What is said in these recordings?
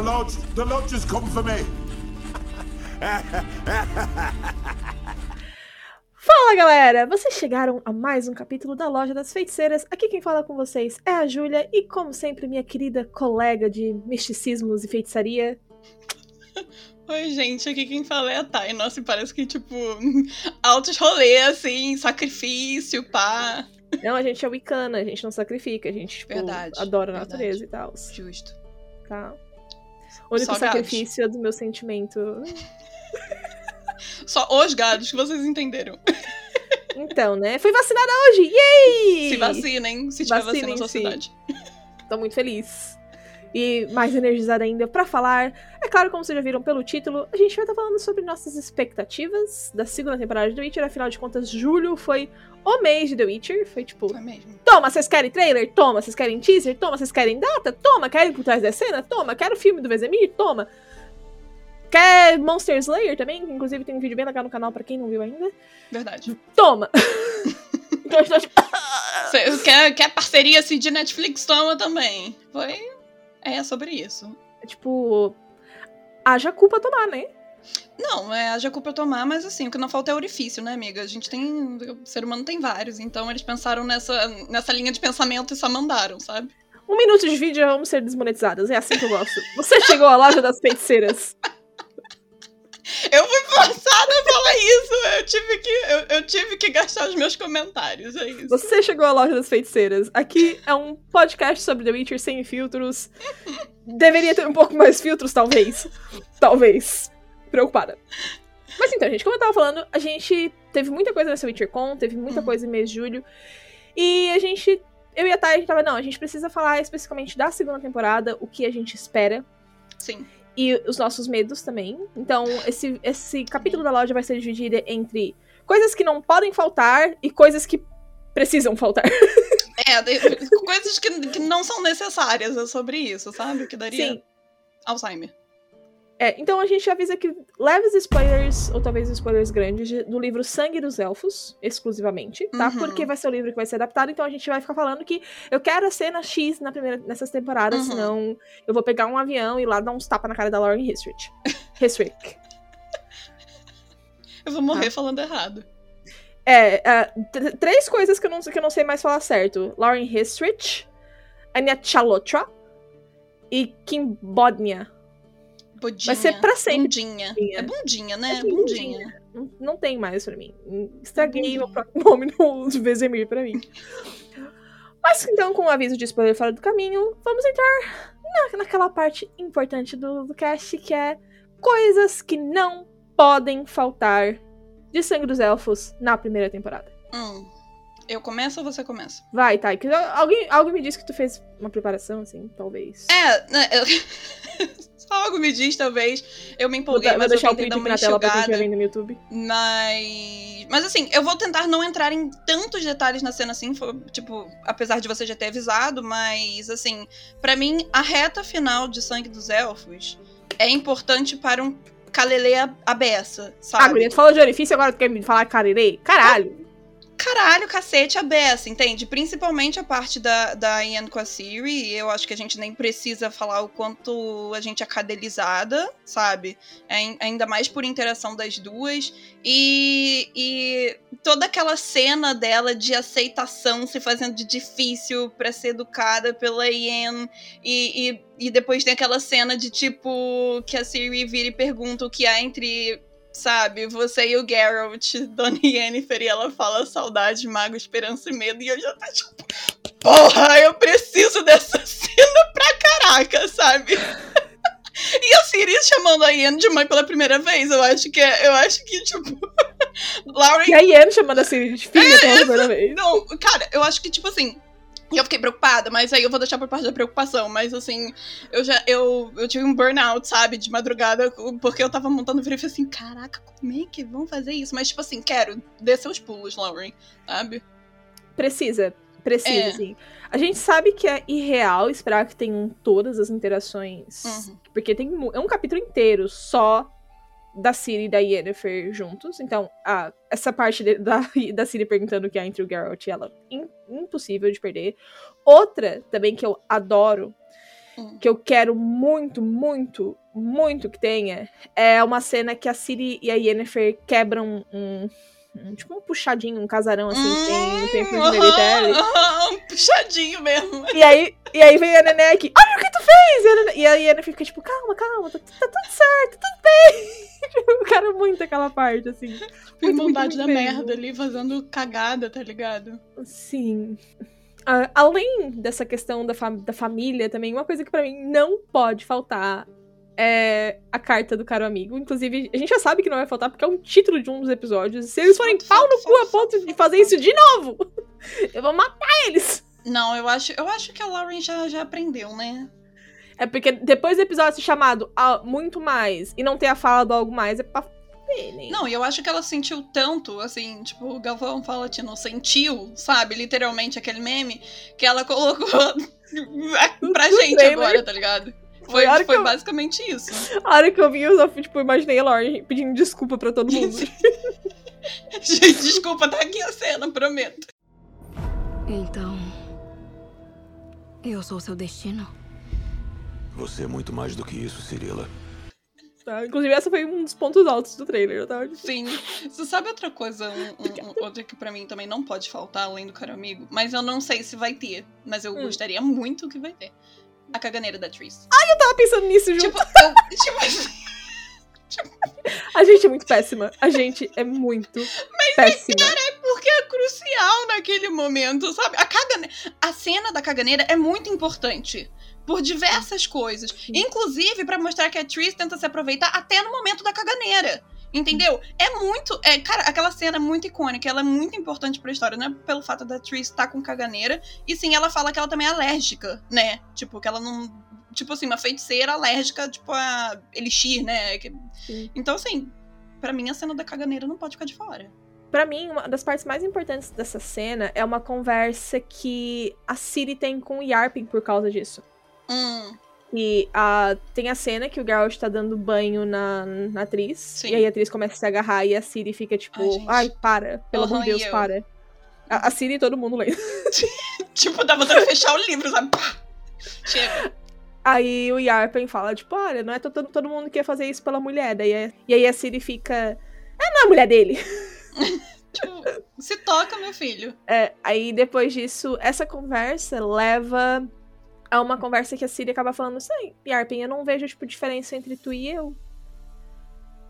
The lodge, the lodge has come for me. Fala galera! Vocês chegaram a mais um capítulo da Loja das Feiticeiras. Aqui quem fala com vocês é a Júlia e, como sempre, minha querida colega de misticismos e feitiçaria. Oi, gente, aqui quem fala é a Thay. Nossa, parece que, tipo, altos rolês, assim, sacrifício, pá. Não, a gente é wicana, a gente não sacrifica, a gente, tipo, Verdade, adora a verdade. natureza e tal. Justo. Tá? O único Só gados. sacrifício é do meu sentimento. Só os gados que vocês entenderam. Então, né? Fui vacinada hoje! Yay! Se vacinem, se tiver vacina na sua Vacinem-se. cidade. Tô muito feliz. E mais energizada ainda pra falar. É claro, como vocês já viram pelo título, a gente vai estar falando sobre nossas expectativas da segunda temporada de The Witcher. Afinal de contas, julho foi o mês de The Witcher. Foi tipo, Foi mesmo. toma, vocês querem trailer? Toma, vocês querem teaser? Toma, vocês querem data? Toma, querem por trás da cena? Toma, quero o filme do Vezemir? Toma. Quer Monster Slayer também? Inclusive tem um vídeo bem legal no canal pra quem não viu ainda. Verdade. Toma! então, tipo, quer, quer parceria assim, de Netflix? Toma também. Foi. É sobre isso. tipo, haja culpa tomar, né? Não, é haja culpa tomar, mas assim, o que não falta é orifício, né, amiga? A gente tem. O ser humano tem vários, então eles pensaram nessa, nessa linha de pensamento e só mandaram, sabe? Um minuto de vídeo e vamos ser desmonetizadas. É assim que eu gosto. Você chegou à loja das feiticeiras. Eu fui forçada a falar isso. Eu tive que, eu, eu tive que gastar os meus comentários, é isso. Você chegou à loja das feiticeiras. Aqui é um podcast sobre The Witcher sem filtros. Deveria ter um pouco mais filtros, talvez. Talvez. Preocupada. Mas então, gente, como eu tava falando, a gente teve muita coisa nessa WitcherCon, teve muita Uhum. coisa em mês de julho. E a gente. Eu e a Thay, a gente tava, não, a gente precisa falar especificamente da segunda temporada, o que a gente espera. Sim. E os nossos medos também. Então, esse, esse capítulo da loja vai ser dividido entre coisas que não podem faltar e coisas que precisam faltar. É, coisas que, que não são necessárias é sobre isso, sabe? O que daria Sim. Alzheimer. É, então a gente avisa que leves spoilers, ou talvez spoilers grandes, de- do livro Sangue dos Elfos, exclusivamente, tá? Uhum. Porque vai ser o livro que vai ser adaptado, então a gente vai ficar falando que eu quero a cena X na primeira, nessas temporadas, Uhum. senão eu vou pegar um avião e lá dar uns tapas na cara da Lauren Hissrich. Hissrich. Eu vou morrer Tá. falando errado. É, tr- três coisas que eu, não, que eu não sei mais falar certo. Lauren Hissrich, Anya Chalotra e Kim Bodnia. Budinha. Vai ser pra sempre. Bundinha. Bundinha. É bundinha, né? É bundinha. Não, não tem mais pra mim. Estraguei Bundinha. o próprio nome no Vezemir pra mim. Mas então, com o aviso de spoiler fora do caminho, vamos entrar na, naquela parte importante do, do cast, que é coisas que não podem faltar de Sangue dos Elfos na primeira temporada. Hum. Eu começo ou você começa? Vai, que alguém, alguém me disse que tu fez uma preparação, assim, talvez. É, né, eu... algo me diz, talvez. Eu me Vou, empolguei, vou mas eu deixar o tentei print dar uma na tela pra enxugada. estiver vendo no YouTube. Mas. Mas assim, eu vou tentar não entrar em tantos detalhes na cena assim, tipo, apesar de você já ter avisado, mas assim, pra mim, a reta final de Sangue dos Elfos é importante para um Calele a, a beça, Ah, sabe? guria, tu falou de orifício, agora tu quer me falar carirei? Caralho! Caralho, cacete, a beça, entende? Principalmente a parte da, da Ian com a Siri, eu acho que a gente nem precisa falar o quanto a gente é cadelizada, sabe? É, ai- ainda mais por interação das duas. E, e toda aquela cena dela de aceitação se fazendo de difícil pra ser educada pela Ian. E, e, e depois tem aquela cena de tipo que a Siri vira e pergunta o que há entre sabe, você e o Geralt, Dona Yennefer, e ela fala saudade, mago, esperança e medo, e eu já tá tipo, porra, eu preciso dessa cena pra caraca, sabe? E a Siri chamando a Yen de mãe pela primeira vez, eu acho que é, eu acho que, tipo, Lauren E a Ian chamando a Siri de filha pela primeira vez. não, cara, eu acho que, tipo assim. Eu fiquei preocupada, mas aí eu vou deixar por parte da preocupação. Mas assim, eu já. Eu, eu tive um burnout, sabe, de madrugada, porque eu tava montando o vídeo e falei assim: caraca, como é que vão fazer isso? Mas, tipo assim, quero descer os pulos, Lauren, sabe? Precisa. Precisa, É. sim. A gente sabe que é irreal esperar que tenham todas as interações. Uhum. Porque tem é um capítulo inteiro só da Ciri e da Yennefer juntos. Então, a, essa parte de- da, da Ciri perguntando o que há entre o Geralt e ela, im- impossível de perder. Outra também que eu adoro Hum. que eu quero muito, muito, muito que tenha, é uma cena que a Ciri e a Yennefer quebram um, um- tipo um puxadinho, um casarão assim, que tem, tem Hum, pro Veritelli. aham, aham, puxadinho mesmo. E aí, e aí vem a Nenek, olha o que tu fez! E a Nene- E a Yennefer fica tipo, calma, calma, tá, tá tudo certo, tudo bem. Tipo, eu quero muito aquela parte, assim. Irmandade da mesmo. merda ali fazendo cagada, tá ligado? Sim. Ah, além dessa questão da, fam- da família também, uma coisa que pra mim não pode faltar é a carta do caro amigo. Inclusive, a gente já sabe que não vai faltar porque é um título de um dos episódios. Se eles forem pau no cu a ponto de fazer isso de novo, eu vou matar eles. Não, eu acho, eu acho que a Lauren já, já aprendeu, né? É porque depois do episódio ser chamado a muito mais e não ter a fala do algo mais, é pra fuder, né? Não, e eu acho que ela sentiu tanto, assim, tipo, o Galvão fala, Tino, sentiu, sabe? Literalmente aquele meme que ela colocou pra gente agora, tá ligado? Foi, Foi foi eu- basicamente isso. A hora que eu vi, eu só, tipo, imaginei a Lauren pedindo desculpa pra todo mundo. Gente, desculpa, tá aqui a cena, prometo. Então. Eu sou seu destino? Você é muito mais do que isso, Cirila. Tá? Inclusive, essa foi um dos pontos altos do trailer. Tipo, Sim. Você sabe outra coisa, um, um- outra que pra mim também não pode faltar, além do caro amigo? Mas eu não sei se vai ter. Mas eu Hum. gostaria muito que vai ter. A caganeira da Tris. eu tava pensando nisso junto. Tipo, eu, tipo assim, A gente é muito péssima. A gente é muito péssima. porque é crucial naquele momento, sabe? A, cagane... a cena da caganeira é muito importante. Por diversas coisas. Inclusive, pra mostrar que a Tris tenta se aproveitar até no momento da caganeira. Entendeu? É muito. É, cara, aquela cena é muito icônica, ela é muito importante pra história, não é pelo fato da Tris estar com caganeira, e sim ela fala que ela também é alérgica, né? Tipo, que ela não. Tipo assim, uma feiticeira alérgica, tipo, a Elixir, né? Sim. Então, assim, pra mim a cena da caganeira não pode ficar de fora. Pra mim, uma das partes mais importantes dessa cena é uma conversa que a Ciri tem com o Yarpin por causa disso. Hum, E a, tem a cena que o Geralt tá dando banho na, na atriz. Sim. E aí a atriz começa a se agarrar e a Ciri fica tipo, Ai, ai, para, pelo amor Aham, de Deus, eu? para. A, a Ciri e todo mundo lendo. tipo, dá vontade de fechar o livro, sabe? Chega. Aí o Yarpen fala, tipo, olha, não é todo, todo mundo que quer fazer isso pela mulher. Daí é- e aí a Ciri fica. É, não é a mulher dele. Tipo, se toca, meu filho. É, aí depois disso, essa conversa leva a uma conversa que a Ciri acaba falando assim, Yarpen, eu não vejo, tipo, diferença entre tu e eu.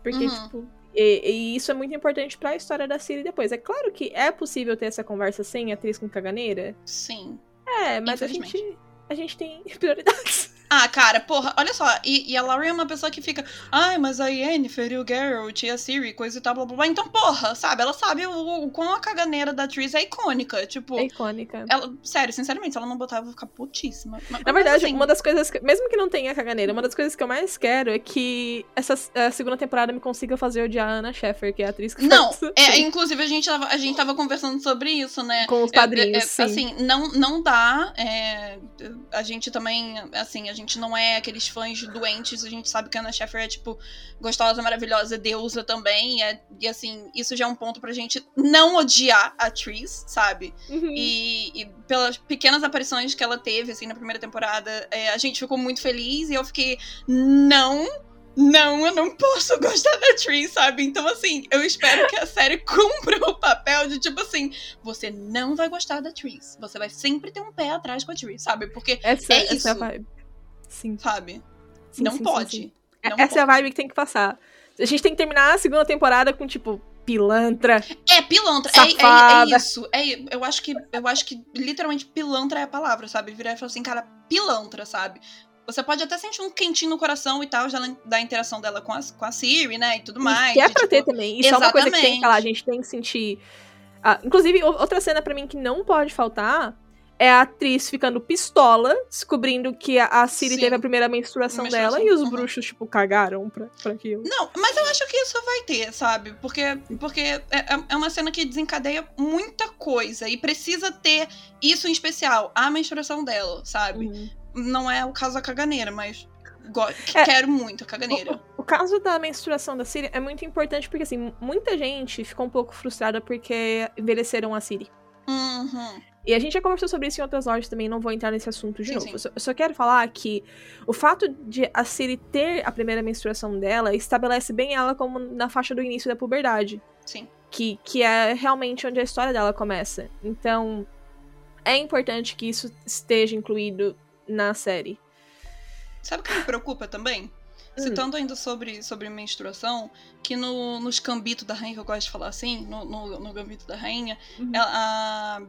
Porque, Uhum. tipo. E, e isso é muito importante pra história da Ciri depois. É claro que é possível ter essa conversa sem atriz com caganeira. Sim. É, mas a gente. A gente tem prioridades. Ah, cara, porra, olha só. E, e a Lauren é uma pessoa que fica. Ai, mas a Yennefer e o Geralt e a Ciri, coisa e tal, blá blá blá. Então, porra, sabe? Ela sabe o, o quão a caganeira da Tris é icônica. Tipo, É icônica. ela. Sério, sinceramente, se ela não botar, eu vou ficar putíssima. Mas- Na verdade, assim, uma das coisas que, mesmo que não tenha caganeira, uma das coisas que eu mais quero é que essa a segunda temporada me consiga fazer odiar a Anna Sheffer, que é a atriz que Não, é, inclusive a gente, tava, a gente tava conversando sobre isso, né? com os É, padrinhos, é, é, sim. Assim, não, não dá. é, a gente também, assim, a gente não é aqueles fãs doentes. A gente sabe que a Anna Sheffer é, tipo, gostosa, maravilhosa, deusa também. E, é- e, assim, isso já é um ponto pra gente não odiar a Tris, sabe? Uhum. E, e pelas pequenas aparições que ela teve, assim, na primeira temporada, é, a gente ficou muito feliz. E eu fiquei, não. Não, eu não posso gostar da Tris, sabe? Então, assim, eu espero que a série cumpra o papel de, tipo assim, você não vai gostar da Tris. Você vai sempre ter um pé atrás com a Tris, sabe? Porque, Essa, é essa é a isso. vibe. Sim. sabe? sim, não sim, pode. sim. Não Essa é a pode. vibe que tem que passar. A gente tem que terminar a segunda temporada com, tipo, pilantra. É, pilantra. É, é, é isso. É, eu acho que eu acho que literalmente pilantra é a palavra, sabe? Virar e falar assim, cara, pilantra, sabe? Você pode até sentir um quentinho no coração e tal, já da interação dela com a, com a Siri, né? E tudo mais. que é de, pra tipo, ter também. Isso é uma coisa que tem que exatamente. falar. A gente tem que sentir. Ah, inclusive, outra cena pra mim que não pode faltar é a atriz ficando pistola, descobrindo que a, a Siri Sim. teve a primeira menstruação, Menstruação, dela e os uhum. bruxos, tipo, cagaram pra, pra aquilo. Não, mas eu acho que isso vai ter, sabe? Porque, porque é, é- é uma cena que desencadeia muita coisa e precisa ter isso em especial, a menstruação dela, sabe? Uhum. Não é o caso da caganeira, mas É. quero muito a caganeira. O caso da menstruação da Siri é muito importante porque, assim, muita gente ficou um pouco frustrada porque envelheceram a Siri. Uhum. E a gente já conversou sobre isso em outras lojas também, não vou entrar nesse assunto de Sim, novo. sim. Eu só, quero falar que o fato de a Ciri ter a primeira menstruação dela estabelece bem ela como na faixa do início da puberdade. Sim. Que, que é realmente onde a história dela começa. Então, é importante que isso esteja incluído na série. Sabe o que me preocupa também? Hum. Citando ainda sobre, sobre menstruação, que no, nos cambitos da rainha, que eu gosto de falar assim, no, no, no gambito da rainha, Uhum. ela- a,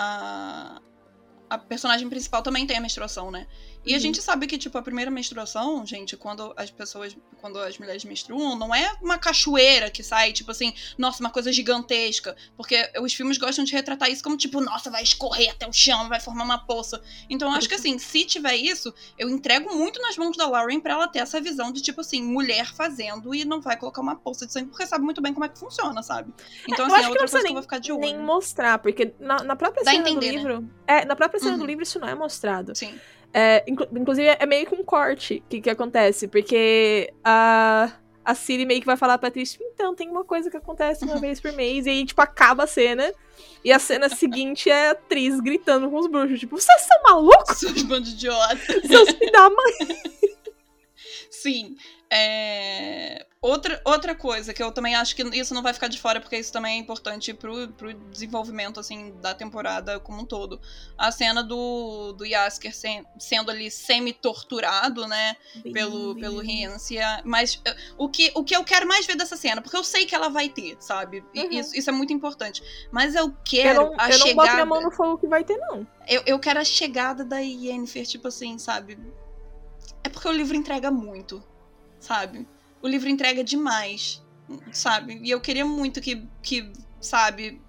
a, personagem principal também tem a menstruação, né? E a Uhum. gente sabe que, tipo, a primeira menstruação, gente, quando as pessoas, quando as mulheres menstruam, não é uma cachoeira que sai, tipo assim, nossa, uma coisa gigantesca. Porque os filmes gostam de retratar isso como, tipo, nossa, vai escorrer até o chão, vai formar uma poça. Então, eu acho que, assim, se tiver isso, eu entrego muito nas mãos da Lauren pra ela ter essa visão de, tipo assim, mulher fazendo e não vai colocar uma poça de sangue, porque sabe muito bem como é que funciona, sabe? Então, eu assim, é que outra precisa coisa que eu vou ficar de olho. Nem mostrar, porque na, na própria Dá cena do entender, né? livro. É, na própria cena do Uhum. livro isso não é mostrado. Sim. É, inclu- inclusive, é meio que um corte que, que acontece, porque a, a Siri meio que vai falar pra atriz, então, tem uma coisa que acontece uma vez por mês, e aí, tipo, acaba a cena, e a cena seguinte é a atriz gritando com os bruxos, tipo, vocês são malucos? Seus bandos de idiota. Seus filhos da mãe! Sim. É, Outra, outra coisa que eu também acho que isso não vai ficar de fora, porque isso também é importante pro, pro desenvolvimento, assim, da temporada como um todo. A cena do, do Yasker sen- sendo ali semi-torturado, né, pelo, pelo Riancia. Mas eh, o que, o que eu quero mais ver dessa cena, porque eu sei que ela vai ter, sabe? Uhum. Isso, isso é muito importante. Mas eu Eu quero não, a eu não chegada... boto minha mão no fogo que vai ter, não. Eu, eu quero a chegada da Yennefer, tipo assim, sabe? É porque o livro entrega muito, sabe? O livro entrega demais, sabe? E eu queria muito que, que sabe?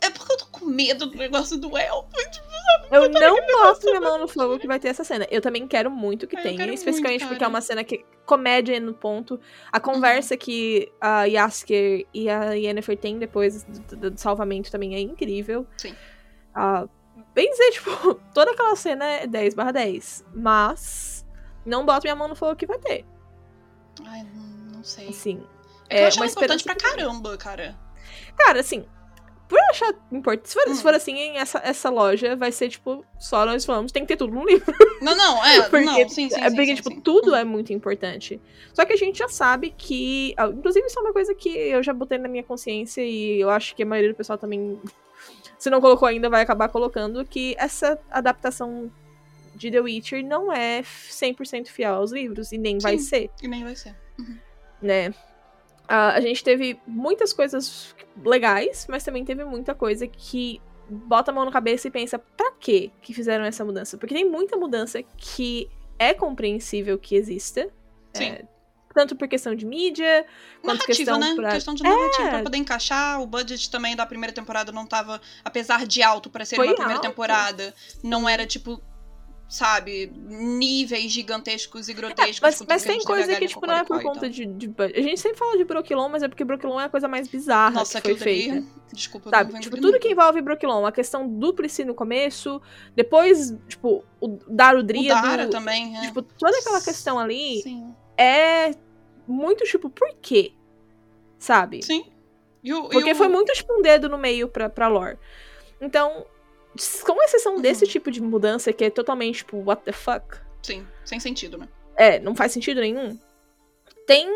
É porque eu tô com medo do negócio do elfo. tipo, Eu não boto minha mão no fogo que vai ter essa cena. Eu também quero muito que tenha, especificamente muito, porque é uma cena que comédia no ponto. A conversa que a Yasker e a Yennefer têm depois do, do- salvamento também é incrível. Sim. Ah, bem dizer, tipo, toda aquela cena é 10 barra 10. Mas não boto minha mão no fogo que vai ter. Ai, não, sei. Assim. É eu é acho importante pra caramba, cara. Cara, assim, por achar importante. Se for, Hum. se for assim, essa, essa loja vai ser, tipo, só nós falamos, tem que ter tudo no livro. Não, não, é, Porque, não, sim, sim, é sim, porque, sim, tipo, sim. tudo Uhum. é muito importante. Só que a gente já sabe que. ah, Inclusive, isso é uma coisa que eu já botei na minha consciência e eu acho que a maioria do pessoal também. Se não colocou ainda, vai acabar colocando. Que essa adaptação de The Witcher não é 100% fiel aos livros e nem vai Sim. ser, E nem vai ser. né? Ah, a gente teve muitas coisas legais, mas também teve muita coisa que bota a mão na cabeça e pensa, pra quê que fizeram essa mudança? Porque tem muita mudança que é compreensível que exista. Sim. é, tanto por questão de mídia, quanto Narrativa, questão né? pra... Questão de narrativa É. pra poder encaixar. O budget também da primeira temporada não tava, apesar de alto pra ser Foi uma primeira alto. temporada, não era tipo, sabe, níveis gigantescos e grotescos. É, Mas, mas tem coisa que, tipo, não é por e conta de, de. A gente sempre fala de Broquilon, mas é porque Broquilon é a coisa mais bizarra. Nossa, que foi feita. desculpa, eu Sabe? não Tipo, tudo que envolve Broquilon, a questão do Prisci no começo, depois, tipo, o Darudria O Dara do... também, é. Tipo, toda aquela questão ali Sim. é muito, tipo, por quê? Sabe? Sim. E o, e Porque o- foi muito, tipo, um dedo no meio pra, pra lore. Então, com exceção desse Uhum. tipo de mudança, que é totalmente, tipo, what the fuck? Sim, sem sentido, né? É, não faz sentido nenhum. Tem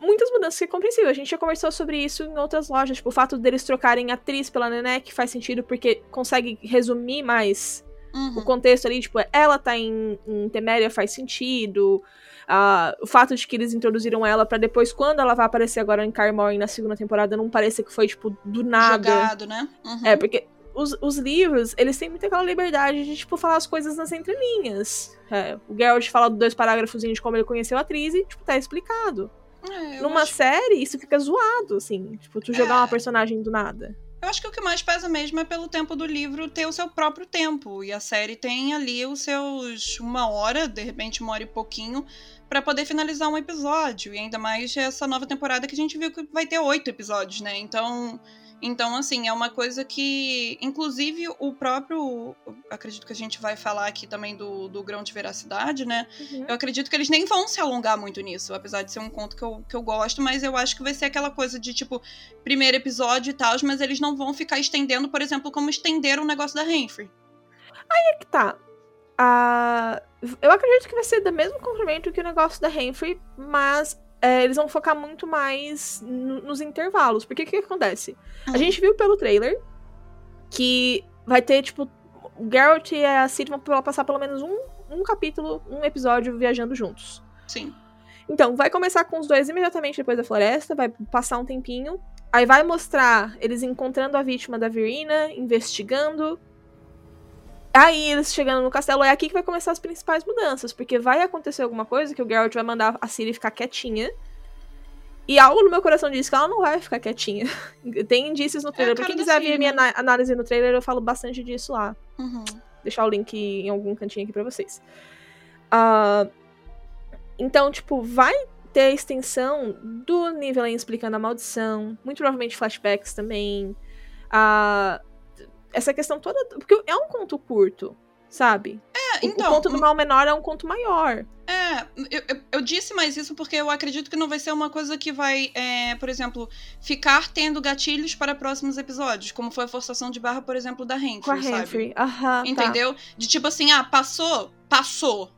muitas mudanças que é compreensível. A gente já conversou sobre isso em outras lojas. Tipo, o fato deles trocarem atriz pela Nené, que faz sentido porque consegue resumir mais Uhum. o contexto ali. Tipo, ela tá em, em Teméria faz sentido. Ah, o fato de que eles introduziram ela pra depois, quando ela vai aparecer agora em Carmore na segunda temporada, não parecer que foi, tipo, do nada. Jogado, né? Uhum. É, porque os, os livros, eles têm muita aquela liberdade de, tipo, falar as coisas nas entrelinhas. É, o Geralt fala dois parágrafos de como ele conheceu a atriz e, tipo, tá explicado. É, Numa acho- série, isso fica zoado, assim. Tipo, tu jogar É. uma personagem do nada. Eu acho que o que mais pesa mesmo é pelo tempo do livro ter o seu próprio tempo. E a série tem ali os seus uma hora, de repente uma hora e pouquinho, pra poder finalizar um episódio. E ainda mais essa nova temporada que a gente viu que vai ter oito episódios, né? Então Então, assim, é uma coisa que, inclusive, o próprio. Acredito que a gente vai falar aqui também do, do grão de veracidade, né? Uhum. Eu acredito que eles nem vão se alongar muito nisso, apesar de ser um conto que eu, que eu gosto, mas eu acho que vai ser aquela coisa de, tipo, primeiro episódio e tal, mas eles não vão ficar estendendo, por exemplo, como estenderam o negócio da Renfrey. que tá. Ah, eu acredito que vai ser do mesmo comprimento que o negócio da Henry, mas é, eles vão focar muito mais no- nos intervalos. Porque o que, que acontece? A Hum. gente viu pelo trailer que vai ter, tipo, o Geralt e a Ciri vão passar pelo menos um, um capítulo, um episódio viajando juntos. Sim. Então, vai começar com os dois imediatamente depois da floresta, vai passar um tempinho. Aí vai mostrar eles encontrando a vítima da Verina, investigando. Aí eles chegando no castelo, é aqui que vai começar as principais mudanças, porque vai acontecer alguma coisa que o Geralt vai mandar a Ciri ficar quietinha. E algo no meu coração diz que ela não vai ficar quietinha. Tem indícios no trailer. pra cara quem quiser ver minha análise no trailer, eu falo bastante disso lá Uhum. deixar o link em algum cantinho aqui pra vocês. Ah, então, tipo, vai ter a extensão do Nivelen explicando a maldição, muito provavelmente flashbacks também. Ah, essa questão toda. Porque é um conto curto, sabe? É, então. o conto do mal menor é um conto maior. É, eu, eu, eu disse mais isso porque eu acredito que não vai ser uma coisa que vai, é, por exemplo, ficar tendo gatilhos para próximos episódios, como foi a forçação de barra, por exemplo, da Henry, Com a sabe? Henry. Aham, tá. Entendeu? De tipo assim, ah, passou, passou.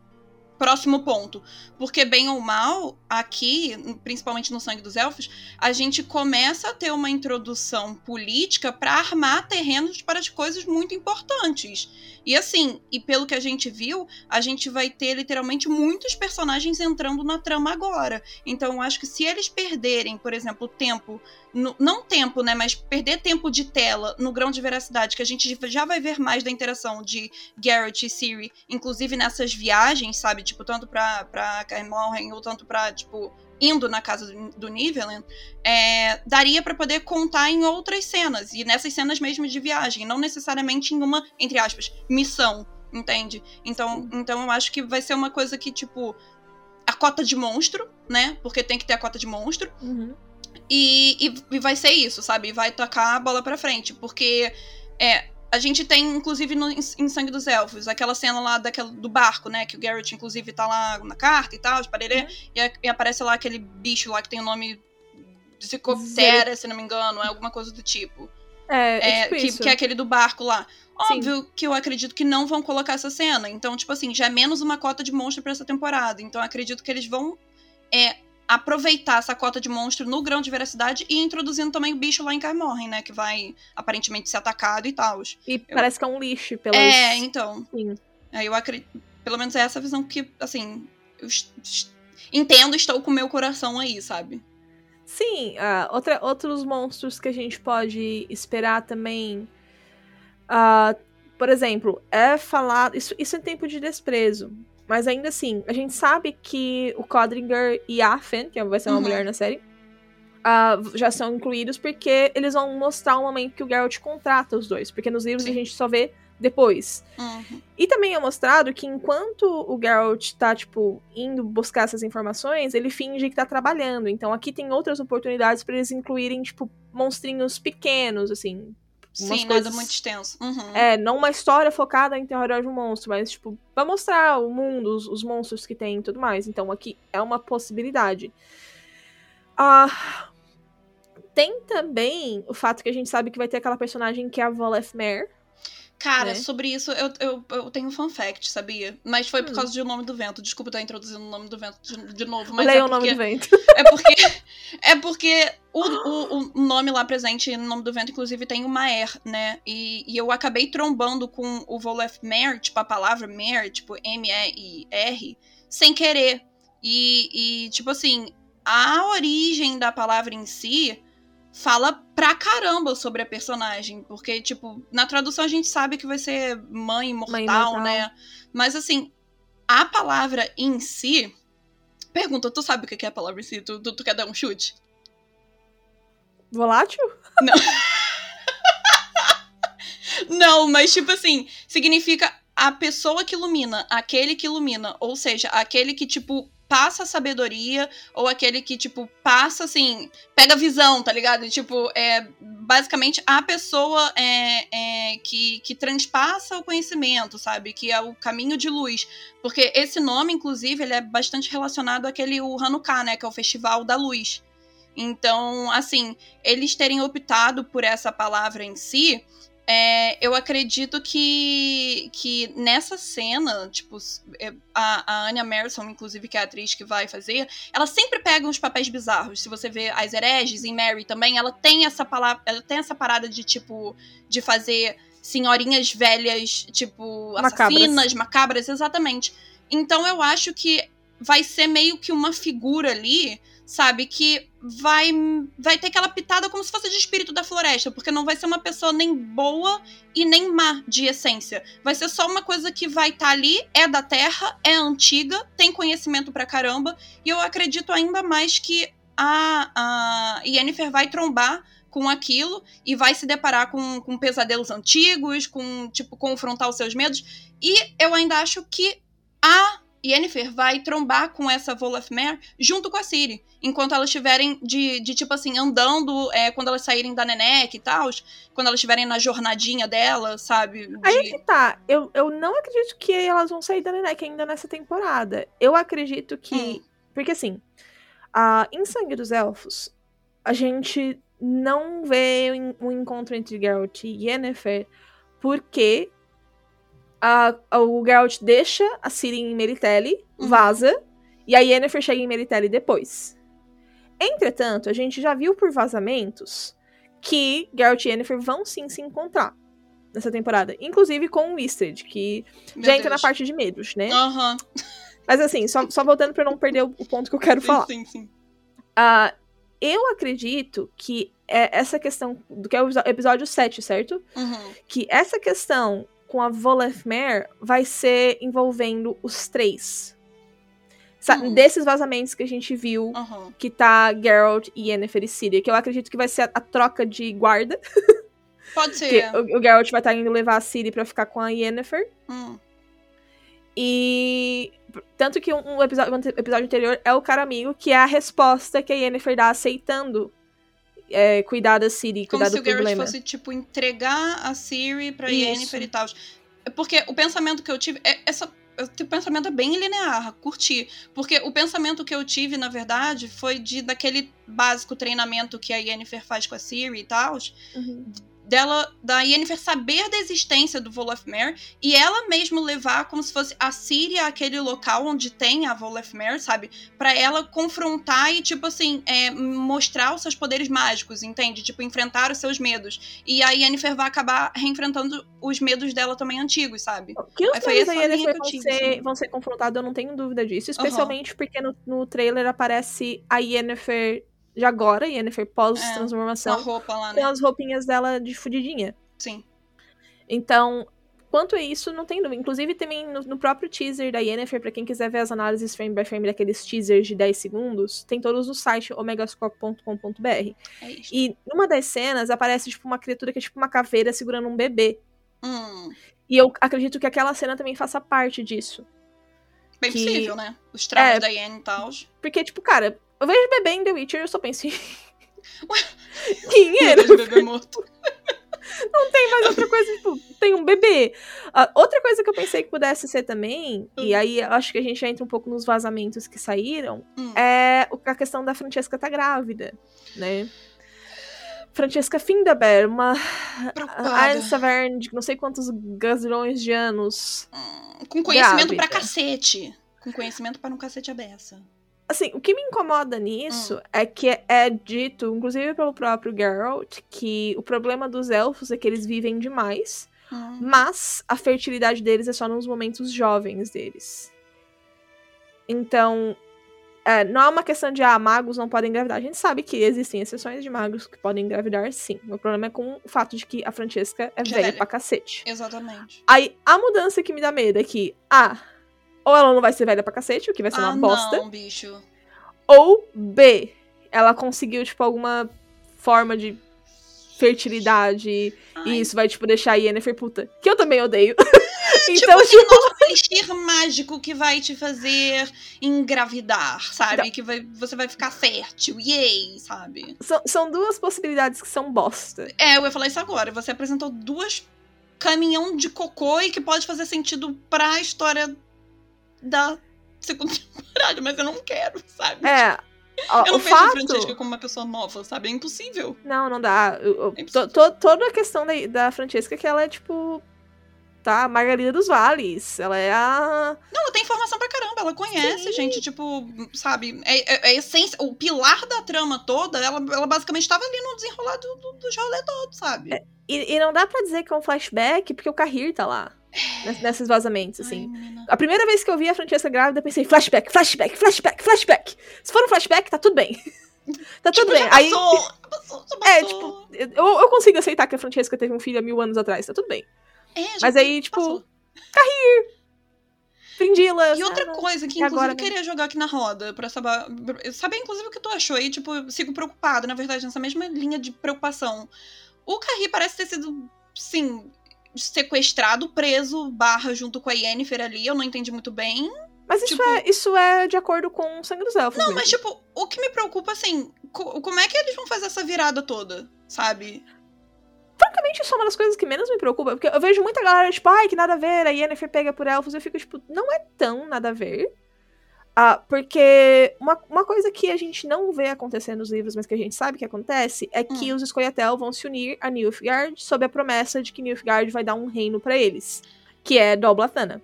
Próximo ponto. Porque, bem ou mal, aqui, principalmente no Sangue dos Elfos, a gente começa a ter uma introdução política para armar terrenos para as coisas muito importantes. E assim, e pelo que a gente viu, a gente vai ter literalmente muitos personagens entrando na trama agora. Então, eu acho que se eles perderem, por exemplo, tempo. no- não tempo, né? Mas perder tempo de tela no grão de veracidade, que a gente já vai ver mais da interação de Garrett e Siri, inclusive nessas viagens, sabe? Tipo, tanto pra, pra Kaer Morhen ou tanto pra, tipo, indo na casa do, do Nivellen, é, daria pra poder contar em outras cenas. E nessas cenas mesmo de viagem, não necessariamente em uma, entre aspas, missão, entende? Então, então eu acho que vai ser uma coisa que, tipo, a cota de monstro, né? Porque tem que ter a cota de monstro. Uhum. E, e, e vai ser isso, sabe? Vai tocar a bola pra frente. Porque é, a gente tem, inclusive, no, em, Sangue dos Elfos, aquela cena lá daquela, do barco, né? Que o Garrett, inclusive, tá lá na carta e tal, de parerê, e, a- e aparece lá aquele bicho lá que tem o nome de Zicoptera, se não me engano, é alguma coisa do tipo. É, é, É, tipo que, que é aquele do barco lá. Sim. Óbvio que eu acredito que não vão colocar essa cena. Então, tipo assim, já é menos uma cota de monstro pra essa temporada. Então, eu acredito que eles vão é, aproveitar essa cota de monstro no grão de veracidade e introduzindo também o bicho lá em Carmorren, né? Que vai aparentemente ser atacado e tal. E parece que é um lixo pelas... É, então. Sim. Aí eu acredito. Pelo menos é essa visão que, assim. Eu entendo, estou com o meu coração aí, sabe? Sim, ah, outra, outros monstros que a gente pode esperar também. ah, por exemplo, é falado. Isso, isso é tempo de desprezo. Mas ainda assim, a gente sabe que o Codringer e a Fen, que vai ser uma Uhum. mulher na série, ah, já são incluídos porque eles vão mostrar o momento que o Geralt contrata os dois. Porque nos livros Sim. a gente só vê depois. Uhum. E também é mostrado que enquanto o Geralt tá, tipo, indo buscar essas informações, ele finge que tá trabalhando. Então aqui tem outras oportunidades pra eles incluírem, tipo, monstrinhos pequenos, assim. Sim, coisas- nada muito extenso. Uhum. É, não uma história focada em terrorizar um monstro, mas, tipo, pra mostrar o mundo, os, os monstros que tem e tudo mais. Então aqui é uma possibilidade. Ah. Tem também o fato que a gente sabe que vai ter aquela personagem que é a Voleth Mare. Cara, né? sobre isso eu, eu, eu tenho um fun fact, sabia? Mas foi por Hum. causa de O Nome do Vento. Desculpa estar introduzindo o Nome do Vento de, de novo, mas Leia é o nome do vento. é porque é porque o, o, o nome lá presente no Nome do Vento, inclusive, tem o Maer, né? E, e eu acabei trombando com o Volef Mare, tipo, a palavra Mare, tipo, M-E-I-R, sem querer. E, e, tipo assim, a origem da palavra em si fala pra caramba sobre a personagem. Porque, tipo, na tradução a gente sabe que vai ser mãe imortal, imortal. né? Mas, assim, a palavra em si. Pergunta, tu sabe o que é a palavra em si? Tu, tu, tu quer dar um chute? Volátil? Não, mas, tipo assim, significa a pessoa que ilumina, aquele que ilumina. Ou seja, aquele que, tipo, passa sabedoria, ou aquele que, tipo, passa, assim, pega visão, tá ligado? Tipo, é basicamente a pessoa é, é, que, que transpassa o conhecimento, sabe? Que é o caminho de luz. Porque esse nome, inclusive, ele é bastante relacionado àquele o Hanukkah, né? Que é o Festival da Luz. Então, assim, eles terem optado por essa palavra em si é, eu acredito que, que nessa cena, tipo, é, a, a Anya Merson, inclusive, que é a atriz que vai fazer, ela sempre pega uns papéis bizarros. Se você vê as hereges em Mary também, ela tem essa palavra, ela tem essa parada de, tipo, de fazer senhorinhas velhas, tipo, assassinas, macabras, macabras exatamente. Então eu acho que vai ser meio que uma figura ali sabe? Que vai vai ter aquela pitada como se fosse de espírito da floresta, porque não vai ser uma pessoa nem boa e nem má de essência. Vai ser só uma coisa que vai estar tá ali, é da terra, é antiga, tem conhecimento pra caramba, e eu acredito ainda mais que a, a Yennefer vai trombar com aquilo e vai se deparar com, com pesadelos antigos, com, tipo, confrontar os seus medos. E eu ainda acho que a Yennefer vai trombar com essa Volafmer junto com a Ciri. Enquanto elas estiverem de, de, tipo assim, andando, é, quando elas saírem da Nenek e tal, quando elas estiverem na jornadinha dela, sabe? De... Aí que tá. Eu, eu não acredito que elas vão sair da Nenek ainda nessa temporada. Eu acredito que. Hum. Porque assim, a, em Sangue dos Elfos, a gente não vê um encontro entre Geralt e Yennefer porque a, a, o Geralt deixa a Ciri em Meritelli, uhum. vaza, e a Yennefer chega em Meritelli depois. Entretanto, a gente já viu por vazamentos que Geralt e Yennefer vão sim se encontrar nessa temporada. Inclusive com o Wisted, que Meu já entra Deus. na parte de medos, né? Aham. Uhum. Mas assim, só, só voltando pra não perder o, ponto que eu quero sim, falar. Sim, sim. Uh, eu acredito que é essa questão, do que é o episódio 7, certo? Uhum. Que essa questão com a Volethmer vai ser envolvendo os três. Uhum. Desses vazamentos que a gente viu, uhum. que tá Geralt e Yennefer e Ciri, que eu acredito que vai ser a, a troca de guarda. Pode ser. o, o, Geralt vai estar tá indo levar a Ciri pra ficar com a Yennefer. Hum. E. Tanto que um, um, episódio, um episódio anterior é o cara amigo, que é a resposta que a Yennefer dá aceitando é, cuidar da Siri, cuidar Como do problema. Como se o Garrett fosse, tipo, entregar a Siri pra Isso. Yennefer e tal. Porque o pensamento que eu tive... É, essa, o pensamento é bem linear, curti. Porque o pensamento que eu tive, na verdade, foi de daquele básico treinamento que a Yennefer faz com a Siri e tal. Uhum dela, da Yennefer saber da existência do Volafmer e ela mesmo levar como se fosse a Síria aquele local onde tem a Volafmer, sabe? para ela confrontar e, tipo assim, é, mostrar os seus poderes mágicos, entende? Tipo, enfrentar os seus medos. E a Yennefer vai acabar reenfrentando os medos dela também antigos, sabe? Que os medos da Yennefer vão, tive, ser, assim. vão ser confrontados, eu não tenho dúvida disso. Especialmente uhum. porque no, no trailer aparece a Yennefer de agora, Yennefer pós-transformação. É, roupa lá, né? Com as roupinhas dela de fudidinha. Sim. Então, quanto a isso, não tem dúvida. Inclusive, também no, no, próprio teaser da Yennefer, pra quem quiser ver as análises frame by frame daqueles teasers de 10 segundos, tem todos no site omegascope.com.br. É e numa das cenas aparece, tipo, uma criatura que é tipo uma caveira segurando um bebê. Hum. E eu acredito que aquela cena também faça parte disso. Bem que... possível, né? Os traumas é, da Yen e tal. Porque, tipo, cara, eu vejo bebê em The Witcher e eu só penso em. Quem era? bebê morto. Não tem mais outra coisa, tipo, tem um bebê. Uh, outra coisa que eu pensei que pudesse ser também, hum. e aí acho que a gente já entra um pouco nos vazamentos que saíram, hum. é a questão da Francesca tá grávida, né? Francesca Findaber, uma Savern de não sei quantos gazilhões de anos. Hum, com conhecimento grávida. pra cacete. Com conhecimento para um cacete abessa. Assim, o que me incomoda nisso hum. é que é dito, inclusive pelo próprio Geralt, que o problema dos elfos é que eles vivem demais, hum. mas a fertilidade deles é só nos momentos jovens deles. Então, é, não é uma questão de, ah, magos não podem engravidar. A gente sabe que existem exceções de magos que podem engravidar, sim. O problema é com o fato de que a Francesca é velha pra cacete. Exatamente. Aí, a mudança que me dá medo é que, ah, ou ela não vai ser velha pra cacete, o que vai ser ah, uma bosta. Não, bicho. Ou B, ela conseguiu, tipo, alguma forma de fertilidade. Ai, E isso vai, tipo, deixar a Yennefer puta. Que eu também odeio. tipo então, assim, novo elixir mágico que vai te fazer engravidar, sabe? Que vai, você vai ficar fértil, yay, sabe? são, são duas possibilidades que são bosta. É, eu ia falar isso agora. Você apresentou duas caminhão de cocô e que pode fazer sentido pra história da segunda temporada, mas eu não quero, sabe? É. ó, eu não o vejo a fato... Francesca como uma pessoa nova, sabe? É impossível. Não, não dá. Eu- É to- to- toda a questão da, da Francesca é que ela é, tipo. Tá, Margarida dos Vales. Ela é a. Não, ela tem informação pra caramba, ela conhece, Sim. gente, tipo, sabe? É, é- é a essência, o pilar da trama toda, ela, ela basicamente tava ali no desenrolar do, do, dos rolê todo, sabe? E, e não dá pra dizer que é um flashback, porque o Kahir tá lá. Ness- Nesses vazamentos, Ai, assim. menina. A primeira vez que eu vi a Francesca grávida, eu pensei, flashback, flashback, flashback, flashback. Se for um flashback, tá tudo bem. tá tudo Tipo, bem. já Aí. passou, passou, É, passou. tipo, eu, eu consigo aceitar que a Francesca teve um filho há mil anos atrás, tá tudo bem. É, Mas aí, tipo, passou. Frindila. E outra coisa que, inclusive, agora, eu queria jogar aqui na roda, pra saber, saber, inclusive, o que tu achou. E, tipo, eu sigo preocupada, na verdade, nessa mesma linha de preocupação. O Carrie parece ter sido, sim, sequestrado, preso, barra, junto com a Yennefer ali. Eu não entendi muito bem. Mas isso, tipo- é, isso é de acordo com o Sangue dos Elfos. Não, mesmo. mas, tipo, o que me preocupa, assim, co- como é que eles vão fazer essa virada toda, sabe? Francamente, isso é uma das coisas que menos me preocupa. Porque eu vejo muita galera, tipo, ai, que nada a ver, a Yennefer pega por elfos. Eu fico, tipo, não é tão nada a ver. Ah, porque uma, uma coisa que a gente não vê acontecer nos livros, mas que a gente sabe que acontece, é que Hum. os Scoia'tael vão se unir a Nilfgaard sob a promessa de que Nilfgaard vai dar um reino pra eles, que é Doblathana.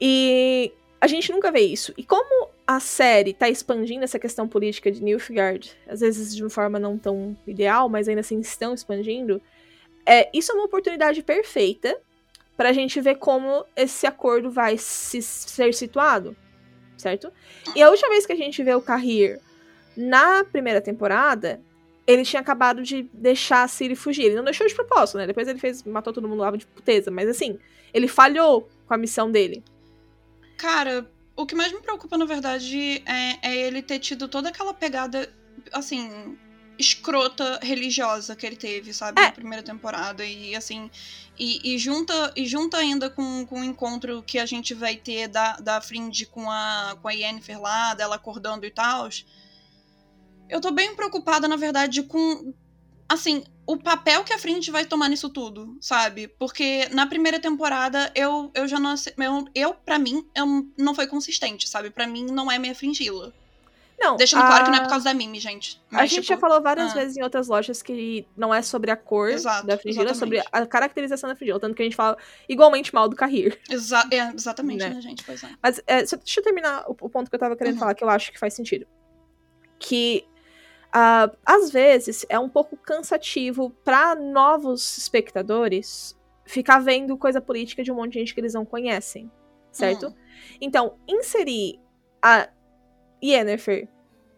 E a gente nunca vê isso. E como a série tá expandindo essa questão política de Nilfgaard, às vezes de uma forma não tão ideal, mas ainda assim estão expandindo, é, isso é uma oportunidade perfeita pra gente ver como esse acordo vai se, ser situado, certo? E a última vez que a gente vê o Carrir na primeira temporada, ele tinha acabado de deixar a Ciri fugir. Ele não deixou de propósito, né? Depois ele fez, matou todo mundo lá de puteza, mas assim, ele falhou com a missão dele. Cara, o que mais me preocupa, na verdade, é, é ele ter tido toda aquela pegada, assim, escrota religiosa que ele teve, sabe, É. na primeira temporada. E assim. E, e junta, e junta ainda com, com o encontro que a gente vai ter da, da Fringe com a, com a Yennefer lá, dela acordando e tal. Eu tô bem preocupada, na verdade, com. Assim, o papel que a Fringe vai tomar nisso tudo, sabe? Porque na primeira temporada eu, eu já não. Eu, eu para mim, eu não foi consistente, sabe? Pra mim não é minha fringila. Não, Deixando claro que não é a- por causa da Mimi, gente. A Mas, gente tipo, já falou várias ah. vezes em outras lojas que não é sobre a cor Exato, da fringila, é sobre a caracterização da fringila. Tanto que a gente fala igualmente mal do Carrir. exa- é, exatamente, Né? né? gente? Pois é. Mas é, só deixa eu terminar o, o ponto que eu tava querendo Uhum. falar, que eu acho que faz sentido. Que ah, às vezes é um pouco cansativo pra novos espectadores ficar vendo coisa política de um monte de gente que eles não conhecem, certo? Uhum. Então, inserir a Yennefer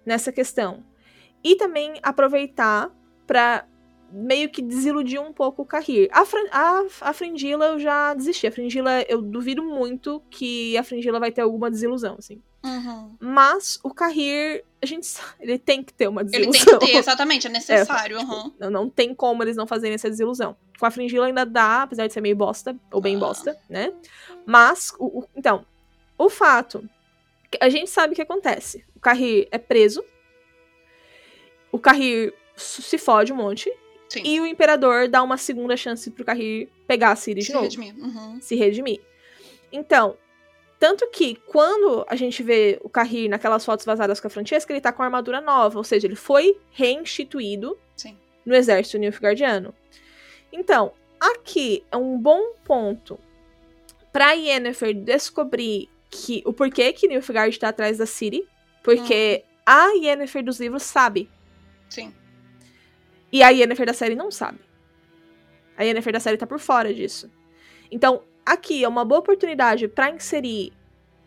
nessa questão e também aproveitar pra meio que desiludir um pouco o Carrir. A, Fran- a, a Fringila eu já desisti. A Fringila, eu duvido muito que a Fringila vai ter alguma desilusão, assim. Uhum. Mas o Carrir, a gente sabe, ele tem que ter uma Ele desilusão. tem que ter, exatamente, é necessário. tipo, uhum. não, não tem como eles não fazerem essa desilusão. Com a Fringila ainda dá, apesar de ser meio bosta, ou bem Ah. bosta, né? Mas, o, o- então, o fato. A gente sabe o que acontece. O Carrir é preso. O Carrir s- se fode um monte. Sim. E o Imperador dá uma segunda chance pro Carrir pegar a Ciri de Se novo redimir. Uhum. se redimir. Então, tanto que quando a gente vê o Carrir naquelas fotos vazadas com a Francesca, ele tá com a armadura nova, ou seja, ele foi reinstituído Sim. no exército Nilfgaardiano. Então, aqui é um bom ponto pra Yennefer descobrir que o porquê que Nilfgaard tá atrás da Ciri, porque a Yennefer dos livros sabe, Sim. e a Yennefer da série não sabe. A Yennefer da série tá por fora disso. Então, aqui é uma boa oportunidade pra inserir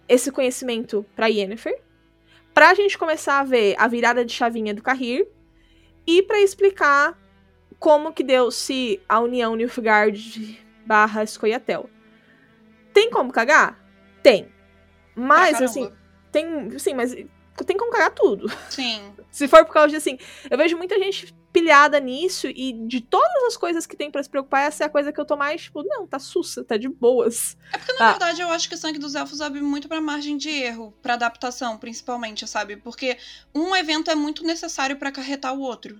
esse conhecimento pra Yennefer, pra gente começar a ver a virada de chavinha do Carrir e pra explicar como que deu-se a união Nilfgaard barra Scoia'tael. Tem como cagar? Tem. Mas, assim, tem. Sim, mas tem como cagar tudo. Sim. Se for por causa de assim, eu vejo muita gente pilhada nisso e de todas as coisas que tem pra se preocupar, essa é a coisa que eu tô mais, tipo, não, tá sussa, tá de boas. É porque, na Ah. verdade, eu acho que o Sangue dos Elfos abre muito pra margem de erro, pra adaptação, principalmente, sabe? Porque um evento é muito necessário pra acarretar o outro.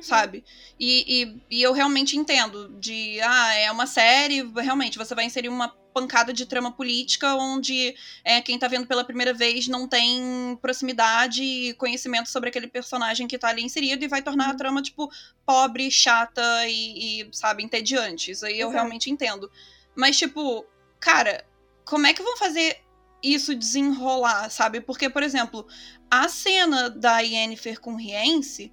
Sabe? E, e, e eu realmente entendo de, ah, é uma série, realmente, você vai inserir uma pancada de trama política onde é, quem tá vendo pela primeira vez não tem proximidade e conhecimento sobre aquele personagem que tá ali inserido e vai tornar a Uhum. trama, tipo, pobre, chata e, e, sabe, entediante. Isso aí eu Exato. realmente entendo. Mas, tipo, cara, como é que vão fazer isso desenrolar, sabe? Porque, por exemplo, a cena da Yennefer com Rience,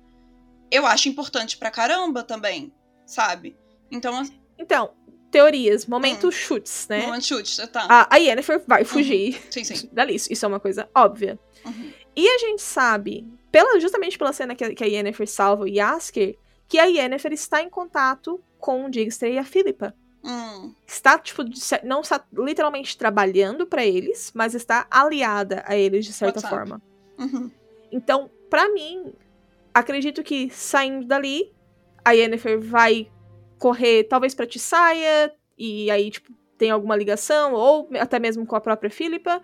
eu acho importante pra caramba também, sabe? Então, Então, teorias, momento chutes, né? momento chute, tá. A, a Yennefer vai fugir Sim, sim. dali. Isso isso é uma coisa óbvia. Uhum. E a gente sabe, pela, justamente pela cena que, a- que a Yennefer salva o Yasker, que a Yennefer está em contato com o Digster e a Philippa. Hum, Está, tipo, de não está literalmente trabalhando pra eles, mas está aliada a eles de certa forma. uhum. Então, pra mim, acredito que saindo dali, a Yennefer vai correr talvez pra Tissaia, e aí, tipo, tem alguma ligação, ou até mesmo com a própria Philippa,